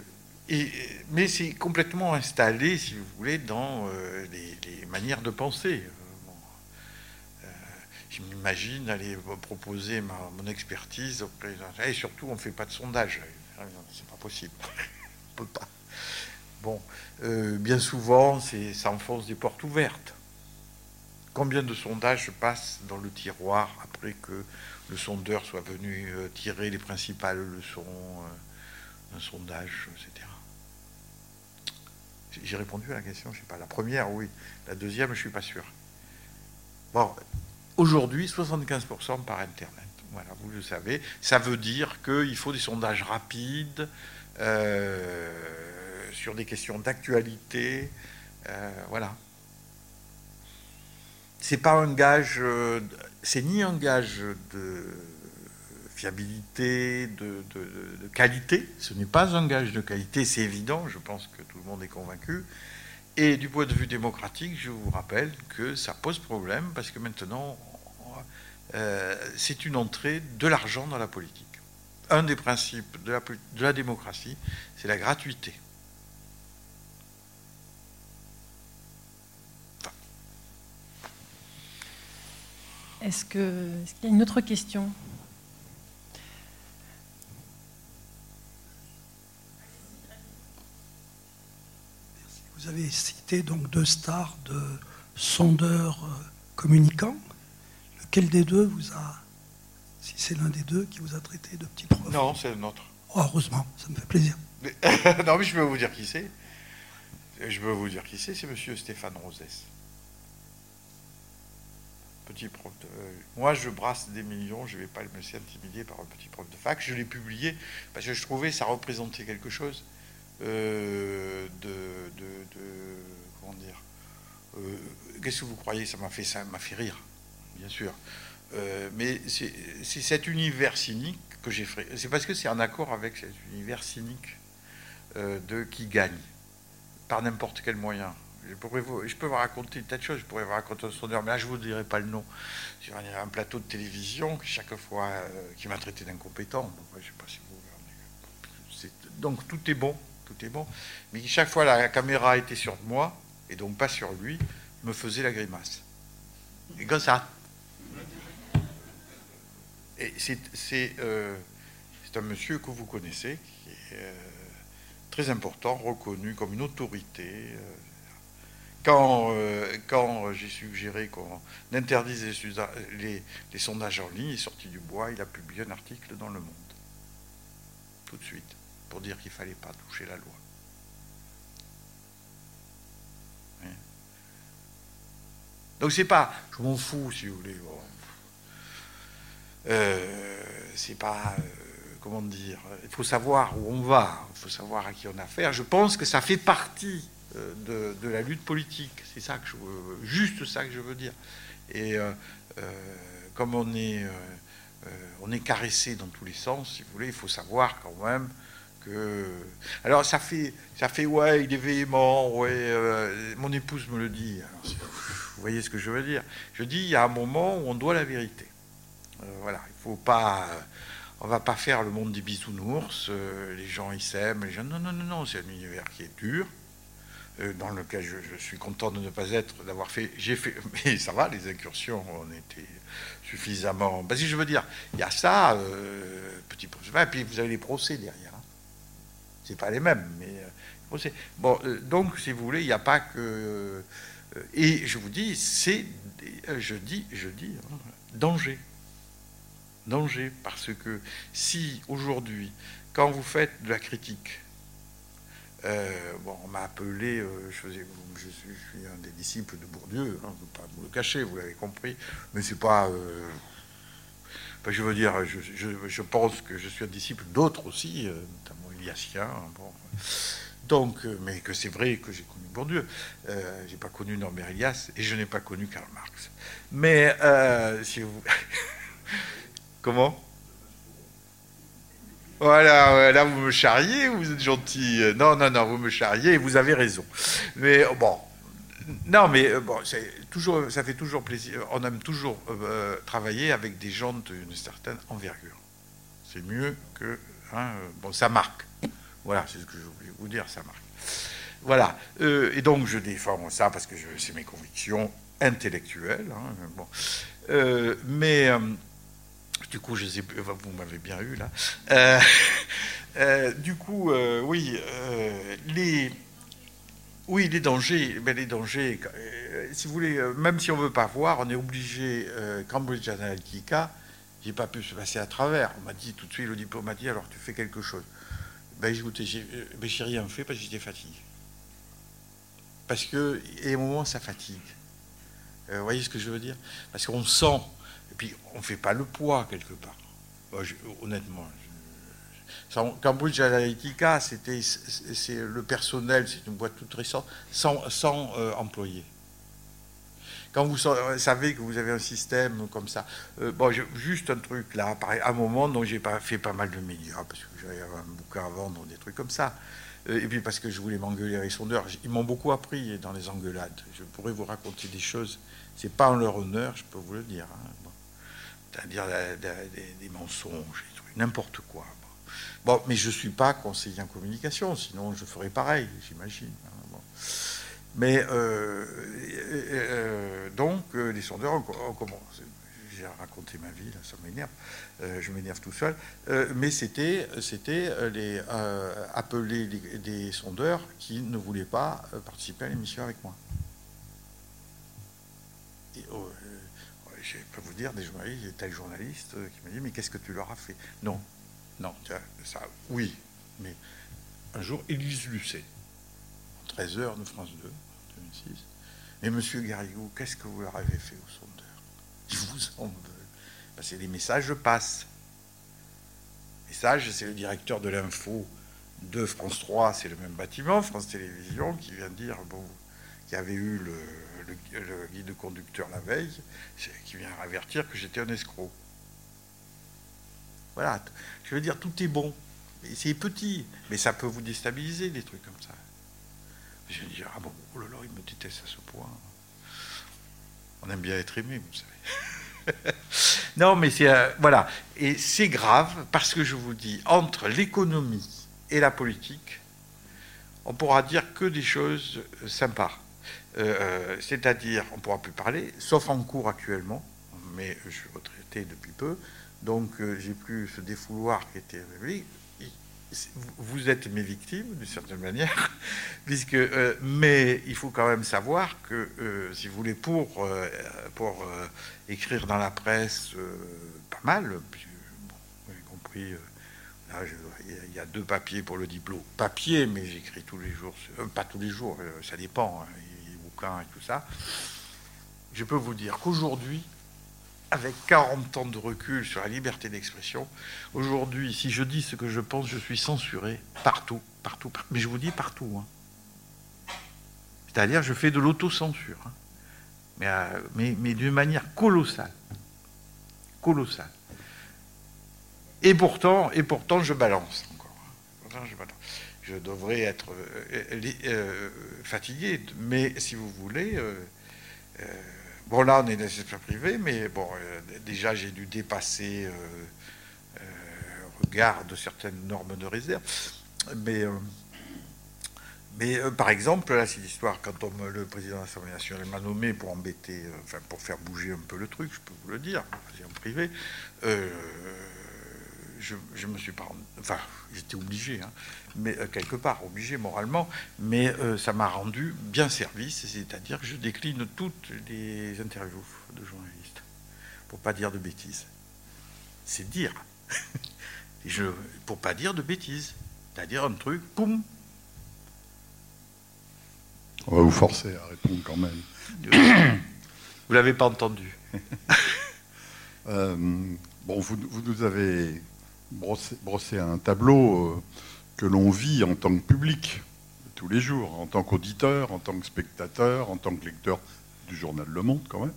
et, mais c'est complètement installé, si vous voulez, dans euh, les, manières de penser. Euh, je m'imagine aller proposer mon expertise au président. Et surtout, on ne fait pas de sondage. C'est pas possible. on peut pas. Bon, bien souvent, ça enfonce des portes ouvertes. Combien de sondages passent dans le tiroir après que le sondeur soit venu euh, tirer les principales leçons euh, d'un sondage, etc. J'ai répondu à la question, je sais pas. La première, oui. La deuxième, je suis pas sûr. Bon, aujourd'hui, 75% par Internet. Voilà, vous le savez. Ça veut dire qu'il faut des sondages rapides euh, sur des questions d'actualité. voilà. C'est pas un gage c'est ni un gage de fiabilité, de, qualité, ce n'est pas un gage de qualité, c'est évident, je pense que tout le monde est convaincu. Et du point de vue démocratique, je vous rappelle que ça pose problème parce que maintenant, euh, c'est une entrée de l'argent dans la politique. Un des principes de la, de la démocratie, c'est la gratuité. Est-ce qu'il y a une autre question? Vous avez cité donc deux stars de sondeurs euh, communicants. Lequel des deux vous a, si c'est l'un des deux qui vous a traité de petit prof Non, c'est le autre. Oh, heureusement, ça me fait plaisir. non, mais je peux vous dire qui c'est. Je peux vous dire qui c'est, c'est Monsieur Stéphane Rosès petit prof de... Moi, je brasse des millions, je ne vais pas me laisser intimider par un petit prof de fac. Je l'ai publié parce que je trouvais que ça représentait quelque chose euh, de, Comment dire euh, Qu'est-ce que vous croyez? Ça m'a fait, ça m'a fait rire, bien sûr. Euh, mais c'est cet univers cynique que j'ai fait. C'est parce que c'est en accord avec cet univers cynique de qui gagne par n'importe quel moyen. Je, peux vous raconter tas de choses, je pourrais vous raconter un sondeur, mais là je ne vous dirai pas le nom. Sur un, plateau de télévision, chaque fois, euh, qui m'a traité d'incompétent. Donc, je sais pas si vous, donc tout est bon, tout est bon. Mais chaque fois la caméra était sur moi, et donc pas sur lui, me faisait la grimace. Et comme ça. Et c'est euh, un monsieur que vous connaissez, qui est euh, très important, reconnu comme une autorité. Quand, euh, quand j'ai suggéré qu'on interdise les, sondages en ligne, il est sorti du bois, il a publié un article dans Le Monde. Tout de suite, pour dire qu'il ne fallait pas toucher la loi. Donc c'est pas, je m'en fous si vous voulez. Euh, c'est pas, euh, comment dire, il faut savoir où on va, il faut savoir à qui on a affaire. Je pense que ça fait partie euh, de, la lutte politique. C'est ça que je veux, juste ça que je veux dire. Et euh, euh, comme on est, on est caressé dans tous les sens, si vous voulez, il faut savoir quand même que. Alors ça fait, ça fait ouais, il est véhément, ouais. mon épouse me le dit. vous voyez ce que je veux dire? Je dis, il y a un moment où on doit la vérité. Voilà, il faut pas on va pas faire le monde des bisounours, les gens ils s'aiment, les gens non non non non, c'est un univers qui est dur, dans lequel je, suis content de ne pas être, d'avoir fait. J'ai fait, mais ça va, les incursions ont été suffisamment. Parce que je veux dire, il y a ça, petit procès, et puis vous avez les procès derrière. Hein. C'est pas les mêmes, mais procès. Bon, donc, si vous voulez, il n'y a pas que. et je vous dis, c'est, je dis, je dis, hein, danger danger, parce que si aujourd'hui, quand vous faites de la critique, euh, bon, on m'a appelé, euh, je, faisais, je, suis, un des disciples de Bourdieu, hein, ne pas vous le cacher, vous l'avez compris, mais c'est pas. Euh, je veux dire, je, pense que je suis un disciple d'autres aussi, notamment Eliasien. Bon. Donc, mais que c'est vrai que j'ai connu Bourdieu. j'ai pas connu Norbert Elias et je n'ai pas connu Karl Marx. Mais si vous. Comment voilà, là vous me charriez, vous êtes gentil? Non, non, non, vous me charriez et vous avez raison. Mais bon, non, mais euh, bon, toujours, ça fait toujours plaisir. On aime toujours euh, travailler avec des gens d'une certaine envergure. C'est mieux que. Hein, euh, bon, ça marque. Voilà, c'est ce que je voulais vous dire, ça marque. Voilà. et donc, je défends ça parce que c'est mes convictions intellectuelles. Hein, mais du coup, je vous m'avez bien eu là. Euh, euh, du coup, euh, oui, les, oui, les dangers, ben, les dangers. si vous voulez, même si on veut pas voir, on est obligé. Cambridge Analytica, j'ai pas pu se passer à travers. On m'a dit tout de suite, le diplôme m'a dit, alors tu fais quelque chose. Ben, j'ai ben, rien fait parce que j'étais fatigué. Parce que, et au moment, ça fatigue. vous voyez ce que je veux dire? Parce qu'on sent et puis, on ne fait pas le poids quelque part. honnêtement. Cambridge Analytica, c'était c'est le personnel, c'est une boîte toute récente, sans, sans euh, employés. Quand vous savez que vous avez un système comme ça, euh, bon, juste un truc là, à un moment dont j'ai pas fait pas mal de médias parce que j'avais un bouquin à vendre, des trucs comme ça. Euh, et puis parce que je voulais m'engueuler avec sondeurs, ils m'ont beaucoup appris dans les engueulades. Je pourrais vous raconter des choses. C'est pas en leur honneur, je peux vous le dire. Hein c'est-à-dire des, mensonges, n'importe quoi. Bon, mais je ne suis pas conseiller en communication, sinon je ferais pareil, j'imagine. Hein, mais euh, euh, donc, euh, les sondeurs ont, commencé. J'ai raconté ma vie, là, ça m'énerve. je m'énerve tout seul. mais c'était, c'était les, appeler des sondeurs qui ne voulaient pas participer à l'émission avec moi. Et, oh, je peux vous dire, des journalistes, des tel journaliste euh, qui m'a dit, mais qu'est-ce que tu leur as fait? Non, non, ça, oui, mais un jour, Élise Lucet, 13h de France 2, 2006, mais monsieur Garrigou, qu'est-ce que vous leur avez fait aux sondeurs Ils vous en veulent. Parce que les messages passent. Messages, c'est le directeur de l'info de France 3, c'est le même bâtiment, France Télévisions, qui vient dire, bon, qui avait eu le, le, guide conducteur la veille, qui vient avertir que j'étais un escroc. Voilà, je veux dire, tout est bon. C'est petit, mais ça peut vous déstabiliser, des trucs comme ça. Je vais dire, ah bon, oh là là, il me déteste à ce point. On aime bien être aimé, vous savez. non, mais c'est. Euh, voilà. Et c'est grave parce que je vous dis, entre l'économie et la politique, on pourra dire que des choses sympas. Euh, euh, c'est-à-dire, on ne pourra plus parler, sauf en cours actuellement, mais je suis retraité depuis peu, donc euh, j'ai plus ce défouloir qui était Vous êtes mes victimes, d'une certaine manière, puisque, mais il faut quand même savoir que, si vous voulez, pour, pour écrire dans la presse, pas mal, vous avez compris, il y a deux papiers pour le diplôme. Papier, mais j'écris tous les jours, pas tous les jours, ça dépend. Et tout ça, je peux vous dire qu'aujourd'hui, avec 40 ans de recul sur la liberté d'expression, aujourd'hui, si je dis ce que je pense, je suis censuré partout, partout, mais je vous dis partout. Hein. C'est-à-dire, je fais de l'autocensure, hein. mais, euh, mais, mais d'une manière colossale. Colossale. Et pourtant, et pourtant, je balance encore. Hein. je balance je devrais être euh, euh, fatigué. Mais si vous voulez, euh, bon là on est dans l'espace privé, mais bon déjà j'ai dû dépasser regard de certaines normes de réserve. Mais Mais par exemple, là, c'est l'histoire, quand le président de l'Assemblée nationale m'a nommé pour embêter, enfin, pour faire bouger un peu le truc, je peux vous le dire, en privé, je, je, me suis pas. Enfin, j'étais obligé, hein, mais quelque part, obligé moralement, mais ça m'a rendu bien service, c'est-à-dire que je décline toutes les interviews de journalistes, pour pas dire de bêtises. C'est dire. je, pour pas dire de bêtises. C'est-à-dire un truc, poum, on va vous forcer à répondre quand même. Vous l'avez pas entendu. Euh, bon, vous, nous avez brossé, un tableau euh, que l'on vit en tant que public tous les jours, en tant qu'auditeur, en tant que spectateur, en tant que lecteur du journal Le Monde quand même.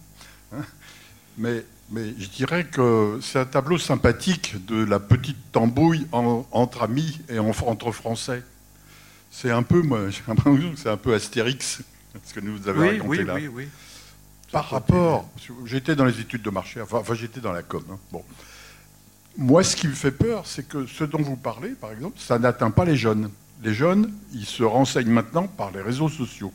Hein. mais, mais je dirais que c'est un tableau sympathique de la petite tambouille entre amis et entre Français. C'est un peu, moi, j'ai l'impression que c'est un peu Astérix, ce que nous avez raconté oui, là. Oui, oui, Par rapport, j'étais dans les études de marché, enfin, j'étais dans la com. Hein. Bon. Moi, ce qui me fait peur, c'est que ce dont vous parlez, par exemple, ça n'atteint pas les jeunes. Les jeunes, ils se renseignent maintenant par les réseaux sociaux.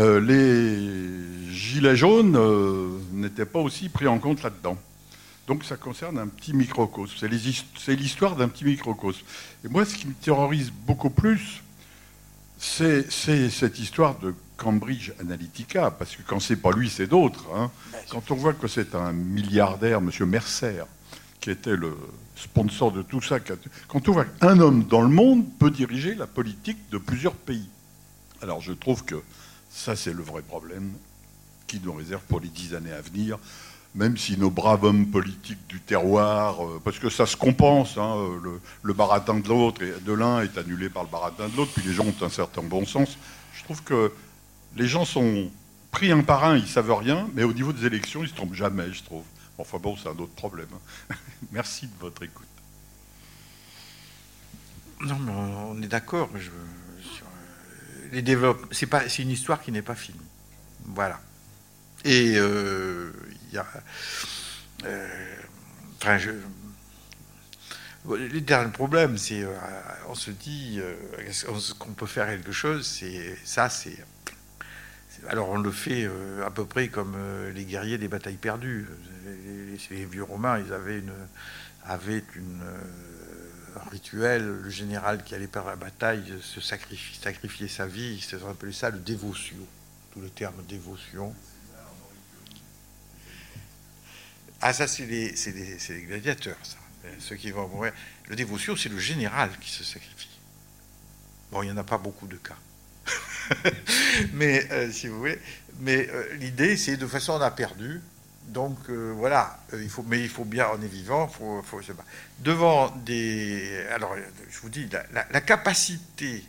Euh, les gilets jaunes euh, n'étaient pas aussi pris en compte là-dedans. Donc ça concerne un petit microcosme. C'est l'histoire d'un petit microcosme. Et moi, ce qui me terrorise beaucoup plus, c'est cette histoire de Cambridge Analytica, parce que quand c'est pas lui, c'est d'autres. Hein. Quand on voit que c'est un milliardaire, M. Mercer, qui était le sponsor de tout ça, quand on voit qu'un homme dans le monde peut diriger la politique de plusieurs pays. Alors je trouve que ça, c'est le vrai problème qui nous réserve pour les dix années à venir même si nos braves hommes politiques du terroir, euh, parce que ça se compense, hein, le, baratin de l'autre, de l'un est annulé par le baratin de l'autre, puis les gens ont un certain bon sens. Je trouve que les gens sont pris un par un, ils savent rien, mais au niveau des élections, ils ne se trompent jamais, je trouve. Enfin bon, c'est un autre problème. Hein. Merci de votre écoute. Non, mais on est d'accord. Les c'est une histoire qui n'est pas finie. Voilà. Et euh, euh, enfin, je, le dernier problème, c'est euh, on se dit euh, qu'on peut faire quelque chose, c'est ça, c'est alors on le fait à peu près comme les guerriers des batailles perdues. Les, vieux romains, ils avaient une un rituel, le général qui allait perdre la bataille se sacrifier sa vie, ils appelait ça le dévotion, tout le terme dévotion. Ah, ça, c'est les, gladiateurs, ça. Ceux qui vont mourir. Le dévotion, c'est le général qui se sacrifie. Bon, il n'y en a pas beaucoup de cas. mais, euh, si vous voulez, mais euh, l'idée, c'est de façon, on a perdu. Donc, euh, voilà, il faut, mais il faut bien, on est vivant, faut, faut, se battre. Devant des. Alors, je vous dis, la, capacité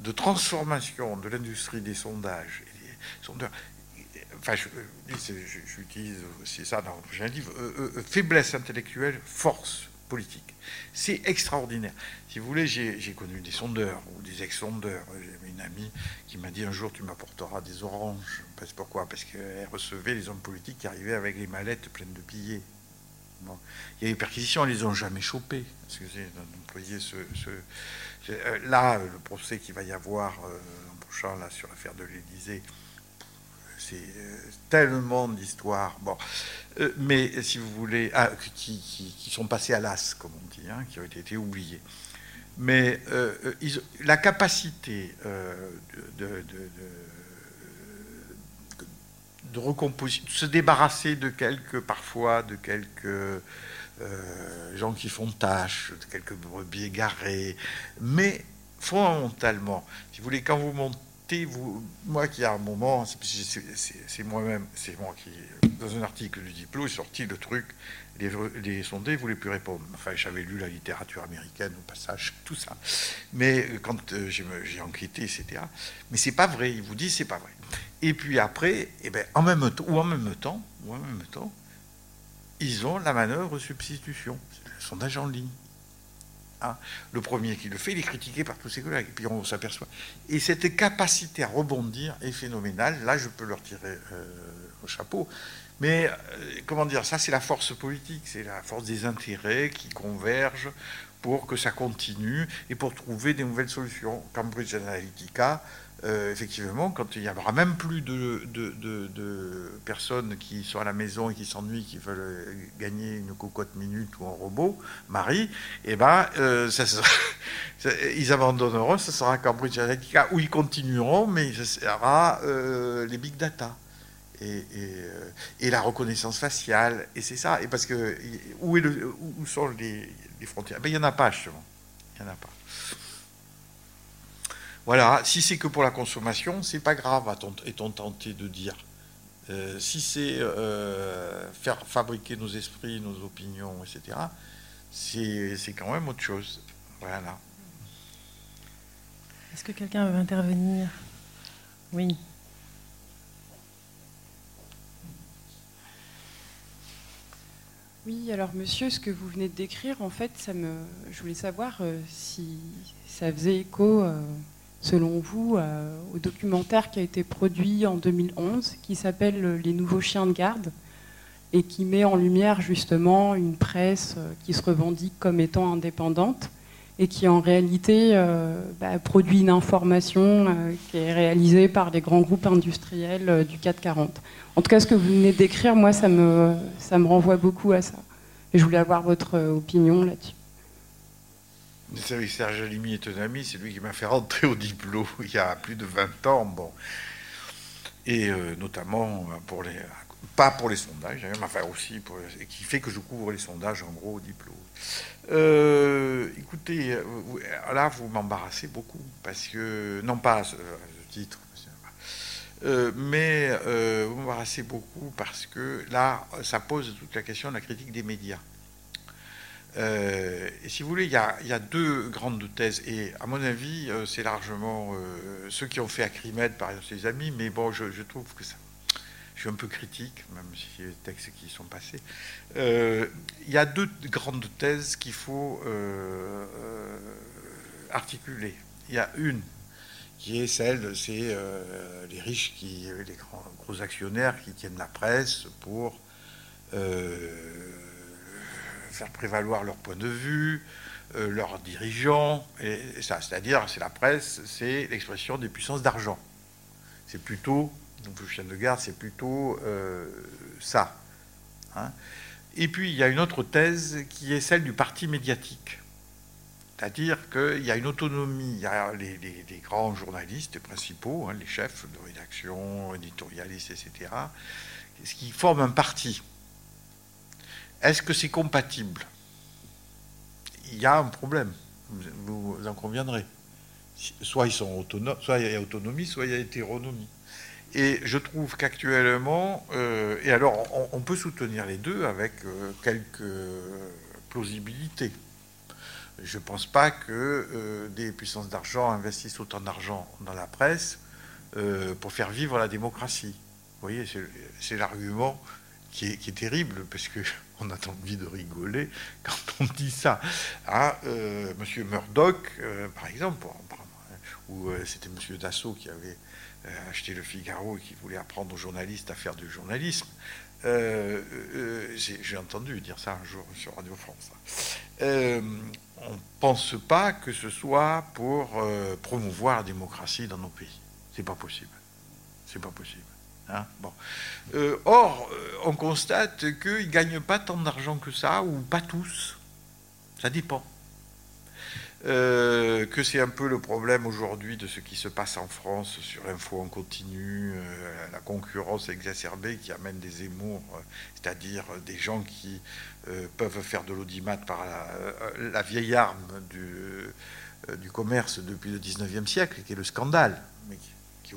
de transformation de l'industrie des sondages et des sondeurs enfin, j'utilise aussi ça dans prochain livre, euh, euh, faiblesse intellectuelle, force politique. C'est extraordinaire. Si vous voulez, j'ai connu des sondeurs ou des ex-sondeurs. J'ai une amie qui m'a dit un jour, tu m'apporteras des oranges. Pourquoi? Parce qu'elle recevait les hommes politiques qui arrivaient avec les mallettes pleines de billets. Il y a eu perquisitions, elles les ont jamais chopées. Excusez d'employer ce, euh, là, le procès qu'il va y avoir en prochain là, sur l'affaire de l'Élysée, c'est euh, tellement d'histoires. Bon, euh, mais si vous voulez, ah, qui, sont passés à l'as, comme on dit, hein, qui ont été oubliés. Mais euh, la capacité de, de, se débarrasser de quelques, parfois, de quelques gens qui font tâche, de quelques brebis égarés, mais fondamentalement, si vous voulez, quand vous montez moi qui à un moment, c'est moi-même, c'est moi qui, dans un article du Diplo, est sorti le truc, les, sondés ne voulaient plus répondre. Enfin, j'avais lu la littérature américaine au passage, tout ça. Mais quand euh, j'ai enquêté, etc. Mais c'est pas vrai, ils vous disent c'est pas vrai. Et puis après, eh ben, en même temps, ou en même temps, ou en même temps, ils ont la manœuvre substitution, le sondage en ligne. Hein. le premier qui le fait, il est critiqué par tous ses collègues. Et puis on s'aperçoit. Et cette capacité à rebondir est phénoménale. Là, je peux leur tirer euh, au chapeau. Mais comment dire, ça c'est la force politique, c'est la force des intérêts qui convergent pour que ça continue et pour trouver des nouvelles solutions. Cambridge Analytica, euh, effectivement, quand il n'y aura même plus de, personnes qui sont à la maison et qui s'ennuient, qui veulent gagner une cocotte minute ou un robot, Marie, eh ben, euh, ils abandonneront, ce sera Cambridge Analytica, où ils continueront, mais ce sera euh, les big data. Et, la reconnaissance faciale, et c'est ça. Et parce que où sont les, frontières? Ben, Il n'y en a pas, justement. Il n'y en a pas. Voilà, si c'est que pour la consommation, c'est pas grave, est-on tenté de dire. Euh, si c'est euh, faire fabriquer nos esprits, nos opinions, etc., c'est quand même autre chose. Voilà. Est-ce que quelqu'un veut intervenir? Oui. Oui, alors monsieur, ce que vous venez de décrire, en fait, ça me, je voulais savoir euh, si ça faisait écho selon vous, euh, au documentaire qui a été produit en 2011, qui s'appelle Les nouveaux chiens de garde, et qui met en lumière justement une presse euh, qui se revendique comme étant indépendante, et qui en réalité euh, bah, produit une information qui est réalisée par les grands groupes industriels du 440. En tout cas, ce que vous venez décrire, moi, ça me, ça me renvoie beaucoup à ça. Et je voulais avoir votre opinion là-dessus. Vous Serge Alimi est un ami, c'est lui qui m'a fait rentrer au diplôme il y a plus de 20 ans. Bon. Et euh, notamment euh, pour les. Pas pour les sondages, mais enfin aussi, pour, et qui fait que je couvre les sondages en gros au diplôme. Euh, écoutez, là vous m'embarrassez beaucoup, parce que. Non pas à ce, titre, mais vous m'embarrassez beaucoup parce que là, ça pose toute la question de la critique des médias. Euh, et si vous voulez, il y, a, deux grandes thèses. Et à mon avis, euh, c'est largement euh, ceux qui ont fait Acrimed, par exemple, ses amis. Mais bon, je, trouve que ça. Un peu critique, même si des textes qui sont passés. Il y a deux grandes thèses qu'il faut articuler. Il y a une qui est celle, c'est les riches, qui, les grands, gros actionnaires qui tiennent la presse pour faire prévaloir leur point de vue, euh, leurs dirigeants, et, ça, c'est-à-dire, c'est la presse, c'est l'expression des puissances d'argent. C'est plutôt, le chien de garde, c'est plutôt euh, ça. Hein. Et puis, il y a une autre thèse qui est celle du parti médiatique. C'est-à-dire qu'il y a une autonomie, il y a les, grands journalistes principaux, hein, les chefs de rédaction, éditorialistes, etc., ce qui forment un parti. Est-ce que c'est compatible? Il y a un problème, vous en conviendrez. Soit ils sont autonomes, soit il y a autonomie, soit il y a hétéronomie. Et je trouve qu'actuellement, euh, et alors on, peut soutenir les deux avec euh, quelques plausibilités. Je ne pense pas que euh, des puissances d'argent investissent autant d'argent dans la presse pour faire vivre la démocratie. Vous voyez, c'est l'argument qui est, terrible, parce qu'on a envie de rigoler quand on dit ça. Euh, Monsieur Murdoch, euh, par exemple, ou euh, c'était Monsieur Dassault qui avait acheté le Figaro et qui voulait apprendre aux journalistes à faire du journalisme. J'ai entendu dire ça un jour sur Radio France. on ne pense pas que ce soit pour promouvoir la démocratie dans nos pays. C'est pas possible. C'est pas possible. Hein, bon. Euh, or, euh, on constate qu'ils ne gagnent pas tant d'argent que ça, ou pas tous. Ça dépend. Euh, que c'est un peu le problème aujourd'hui de ce qui se passe en France sur l'info en continu, la concurrence exacerbée qui amène des émours, c'est-à-dire des gens qui peuvent faire de l'audimat par la, vieille arme du, commerce depuis le 19e siècle, qui est le scandale. Qui,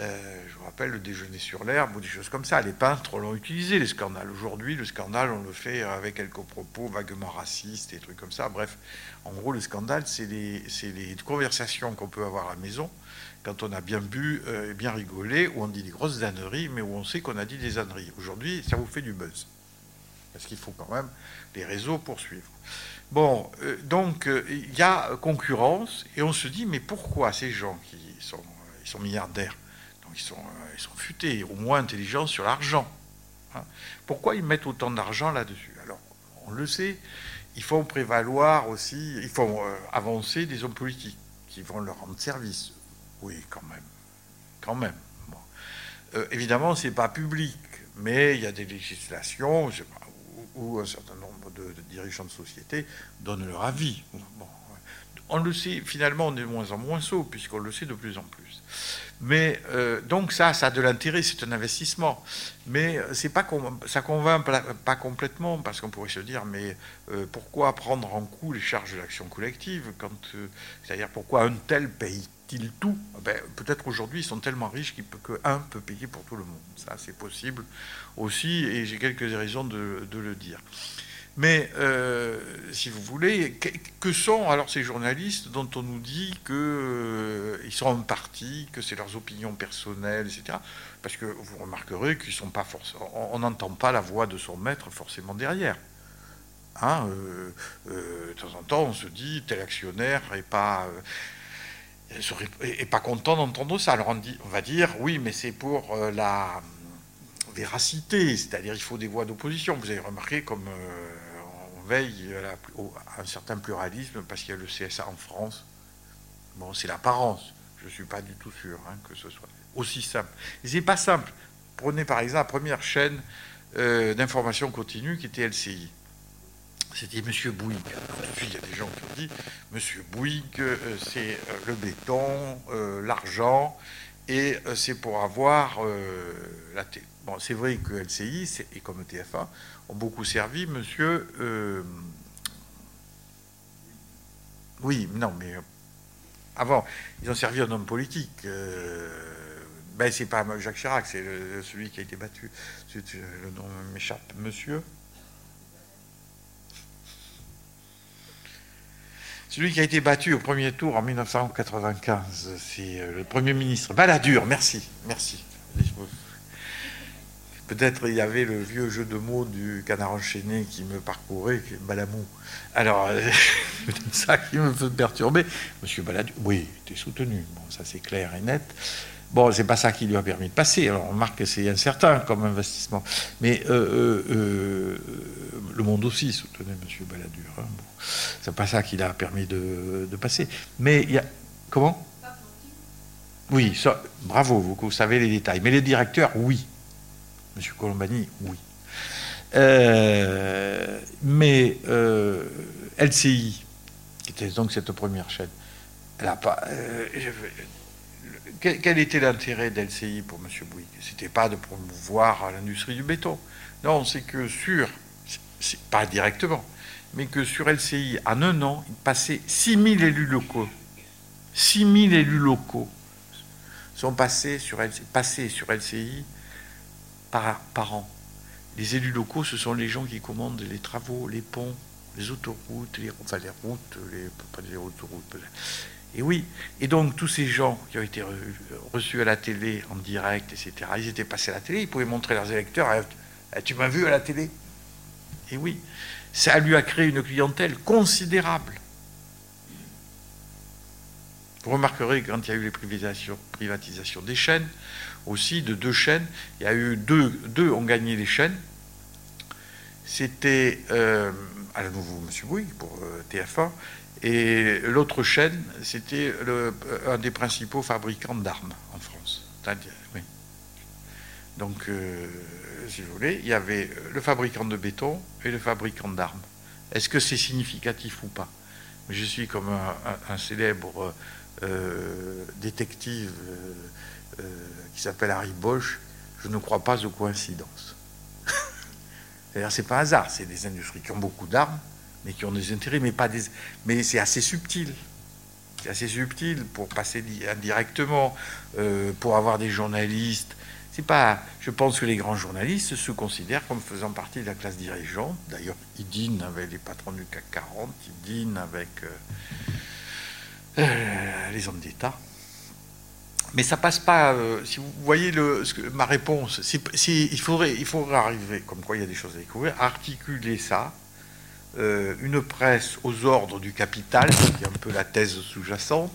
euh, je vous rappelle le déjeuner sur l'herbe ou des choses comme ça. Les peintres l'ont utilisé, les scandales. Aujourd'hui, le scandale, on le fait avec quelques propos vaguement racistes et trucs comme ça. Bref, en gros, le scandale, c'est les, conversations qu'on peut avoir à la maison quand on a bien bu euh, et bien rigolé, où on dit des grosses âneries, mais où on sait qu'on a dit des âneries. Aujourd'hui, ça vous fait du buzz. Parce qu'il faut quand même les réseaux poursuivre. Bon, euh, donc il y a concurrence, et on se dit, mais pourquoi ces gens qui sont milliardaires ils sont, euh, ils sont futés, au moins intelligents sur l'argent. hein. Pourquoi ils mettent autant d'argent là-dessus? Alors, on le sait, ils font prévaloir aussi, ils font euh, avancer des hommes politiques qui vont leur rendre service. Oui, quand même. Quand même. Euh, évidemment, c'est pas public, mais il y a des législations où, un certain nombre de, dirigeants de société donnent leur avis. On le sait, finalement, on est de moins en moins sot, puisqu'on le sait de plus en plus. Mais euh, donc ça, ça a de l'intérêt, c'est un investissement. Mais euh, c'est pas ça convainc pas, complètement, parce qu'on pourrait se dire, mais euh, pourquoi prendre en coup les charges de l'action collective quand, C'est-à-dire pourquoi un tel paye-t-il tout? Ben, Peut-être aujourd'hui ils sont tellement riches qu'il peut peut payer pour tout le monde. Ça, c'est possible aussi, et j'ai quelques raisons de le dire. Mais euh, si vous voulez, que, sont alors ces journalistes dont on nous dit qu'ils sont un parti, que c'est leurs opinions personnelles, etc. Parce que vous remarquerez qu'ils sont pas forcément, on n'entend pas la voix de son maître forcément derrière. Hein, euh, euh, de temps en temps, on se dit tel actionnaire est pas euh, pas content d'entendre ça. Alors on, dit, on va dire oui, mais c'est pour euh, la véracité, c'est-à-dire il faut des voix d'opposition. Vous avez remarqué comme euh, veille à, un certain pluralisme parce qu'il y a le CSA en France. Bon, c'est l'apparence. Je ne suis pas du tout sûr hein, que ce soit aussi simple. C'est pas simple. Prenez par exemple la première chaîne euh, d'information continue qui était LCI. C'était M. Bouygues. Tout de suite, il y a des gens qui ont dit M. Bouygues, euh, c'est euh, le béton, l'argent, et c'est pour avoir la télé. Bon, c'est vrai que LCI et comme TF1 ont beaucoup servi M. oui, non, mais euh, avant, ils ont servi un homme politique. euh, ben, c'est pas Jacques Chirac, c'est celui qui a été battu. Le nom m'échappe. Monsieur Celui qui a été battu au premier tour en 1995, c'est euh, le Premier ministre. Balladur, merci, merci. Peut-être il y avait le vieux jeu de mots du canard enchaîné qui me parcourait, qui est Balamou. Alors, euh, c'est peut-être ça qui me fait perturber. Monsieur Balladur, oui, il était soutenu. Bon, ça c'est clair et net. Bon, c'est pas ça qui lui a permis de passer. Alors, on remarque que c'est incertain comme investissement. Mais euh, euh, euh, le monde aussi soutenait M. Balladur. hein. Bon, c'est pas ça qui l'a permis de, de passer. Mais il y a. Comment? Oui, ça, bravo, vous, vous savez les détails. Mais les directeurs, oui. M. Colombani, oui. Euh, mais euh, LCI, qui était donc cette première chaîne, pas. euh, quel, était l'intérêt d'LCI pour M. Bouygues? C'était pas de promouvoir l'industrie du béton. Non, c'est que sur, pas directement, mais que sur LCI, en un an, il passait 6 000 élus locaux. 6 000 élus locaux sont passés sur LCI, passés sur LCI par, an. Les élus locaux, ce sont les gens qui commandent les travaux, les ponts, les autoroutes, les, enfin les routes, les, pas les autoroutes. Et oui, et donc tous ces gens qui ont été re- reçus à la télé en direct, etc., ils étaient passés à la télé, ils pouvaient montrer leurs électeurs, Ah, ah, tu m'as vu à la télé Et oui, ça lui a créé une clientèle considérable. Vous remarquerez quand il y a eu les privatisations des chaînes, aussi de deux chaînes, il y a eu deux, deux ont gagné les chaînes. C'était euh, à nouveau M. Bouygues pour euh, TF1, et l'autre chaîne, c'était le- un des principaux fabricants d'armes en France. Donc, euh, si vous voulez, il y avait le fabricant de béton et le fabricant d'armes. Est-ce que c'est significatif ou pas? Je suis comme un, célèbre euh, détective euh, euh, qui s'appelle Harry Bosch. Je ne crois pas aux coïncidences. C'est-à-dire, c'est pas un hasard, c'est des industries qui ont beaucoup d'armes, mais qui ont des intérêts, mais pas des. Mais c'est assez subtil. C'est assez subtil pour passer di- indirectement, euh, pour avoir des journalistes. C'est pas. Je pense que les grands journalistes se considèrent comme faisant partie de la classe dirigeante. D'ailleurs, ils dînent avec les patrons du CAC 40, ils dînent avec euh, euh, les hommes d'État. Mais ça passe pas. euh, si vous voyez ma réponse, il faudrait arriver, comme quoi il y a des choses à découvrir, à articuler ça, euh, une presse aux ordres du capital, qui est un peu la thèse sous-jacente,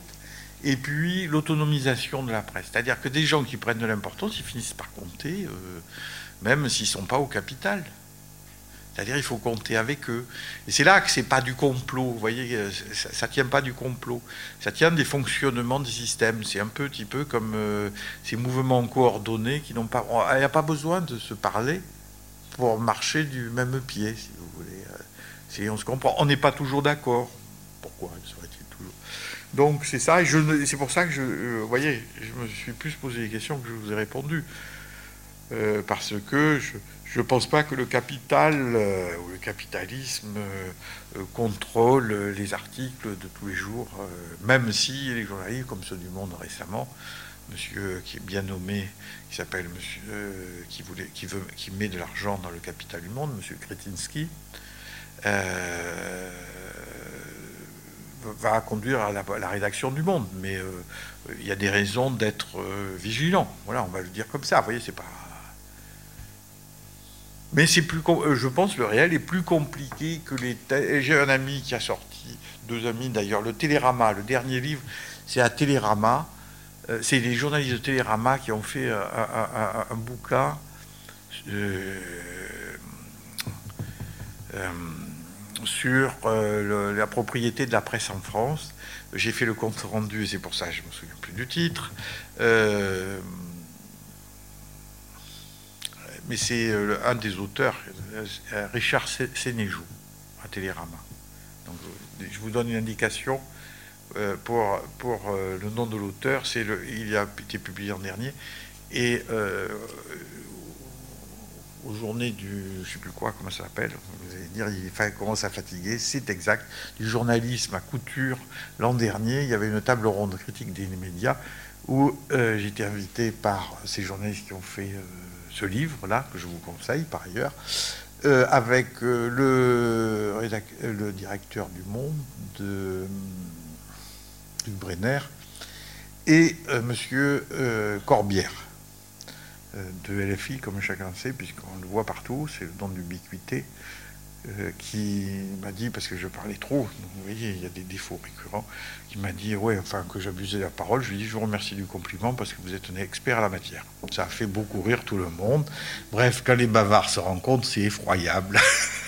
et puis l'autonomisation de la presse. C'est-à-dire que des gens qui prennent de l'importance, ils finissent par compter, euh, même s'ils ne sont pas au capital. C'est-à-dire il faut compter avec eux. Et c'est là que c'est pas du complot. Vous voyez, euh, ça, ne tient pas du complot. Ça tient des fonctionnements des systèmes. C'est un petit peu comme euh, ces mouvements coordonnés qui n'ont pas. Il n'y a pas besoin de se parler pour marcher du même pied, si vous voulez. Si on se comprend. On n'est pas toujours d'accord. Pourquoi serait-il toujours? Donc c'est ça. Et c'est pour ça que je, vous voyez, je me suis plus posé des questions que je vous ai répondu. parce que je, je ne pense pas que le capital euh, ou le capitalisme euh, contrôle les articles de tous les jours, euh, même si les journalistes, comme ceux du Monde récemment, monsieur qui est bien nommé, qui s'appelle monsieur, qui, voulait, qui, veut, qui met de l'argent dans le capital du Monde, monsieur Kretinsky, va conduire à la, la, rédaction du Monde. Mais il y a des raisons d'être vigilant. Voilà, on va le dire comme ça. Vous voyez, c'est pas mais c'est plus, euh, je pense, le réel est plus compliqué que les. J'ai un ami qui a sorti, deux amis d'ailleurs, le Télérama, le dernier livre, c'est à Télérama. Euh, c'est les journalistes de Télérama qui ont fait un, bouquin euh, sur la propriété de la presse en France. J'ai fait le compte rendu, c'est pour ça que je ne me souviens plus du titre mais c'est euh, un des auteurs, euh, Richard Sénéjou, à Télérama. Donc, euh, je vous donne une indication pour, pour le nom de l'auteur. il a été publié en dernier. Et aux journées du, je ne sais plus quoi, comment ça s'appelle, vous allez dire, il commence à fatiguer, c'est exact, du journalisme à couture. L'an dernier, il y avait une table ronde critique des médias où j'ai été invité par ces journalistes qui ont fait ce livre-là, que je vous conseille par ailleurs, euh, avec euh, le, le, directeur du Monde, de, Brenner, et euh, Monsieur Corbière, de LFI, comme chacun sait, puisqu'on le voit partout, c'est le don d'ubiquité. Euh, qui m'a dit, parce que je parlais trop, vous voyez, il y a des défauts récurrents, qui m'a dit, ouais, enfin, que j'abusais de la parole. Je lui ai dit, je vous remercie du compliment parce que vous êtes un expert à la matière. Ça a fait beaucoup rire tout le monde. Bref, quand les bavards se rencontrent, c'est effroyable.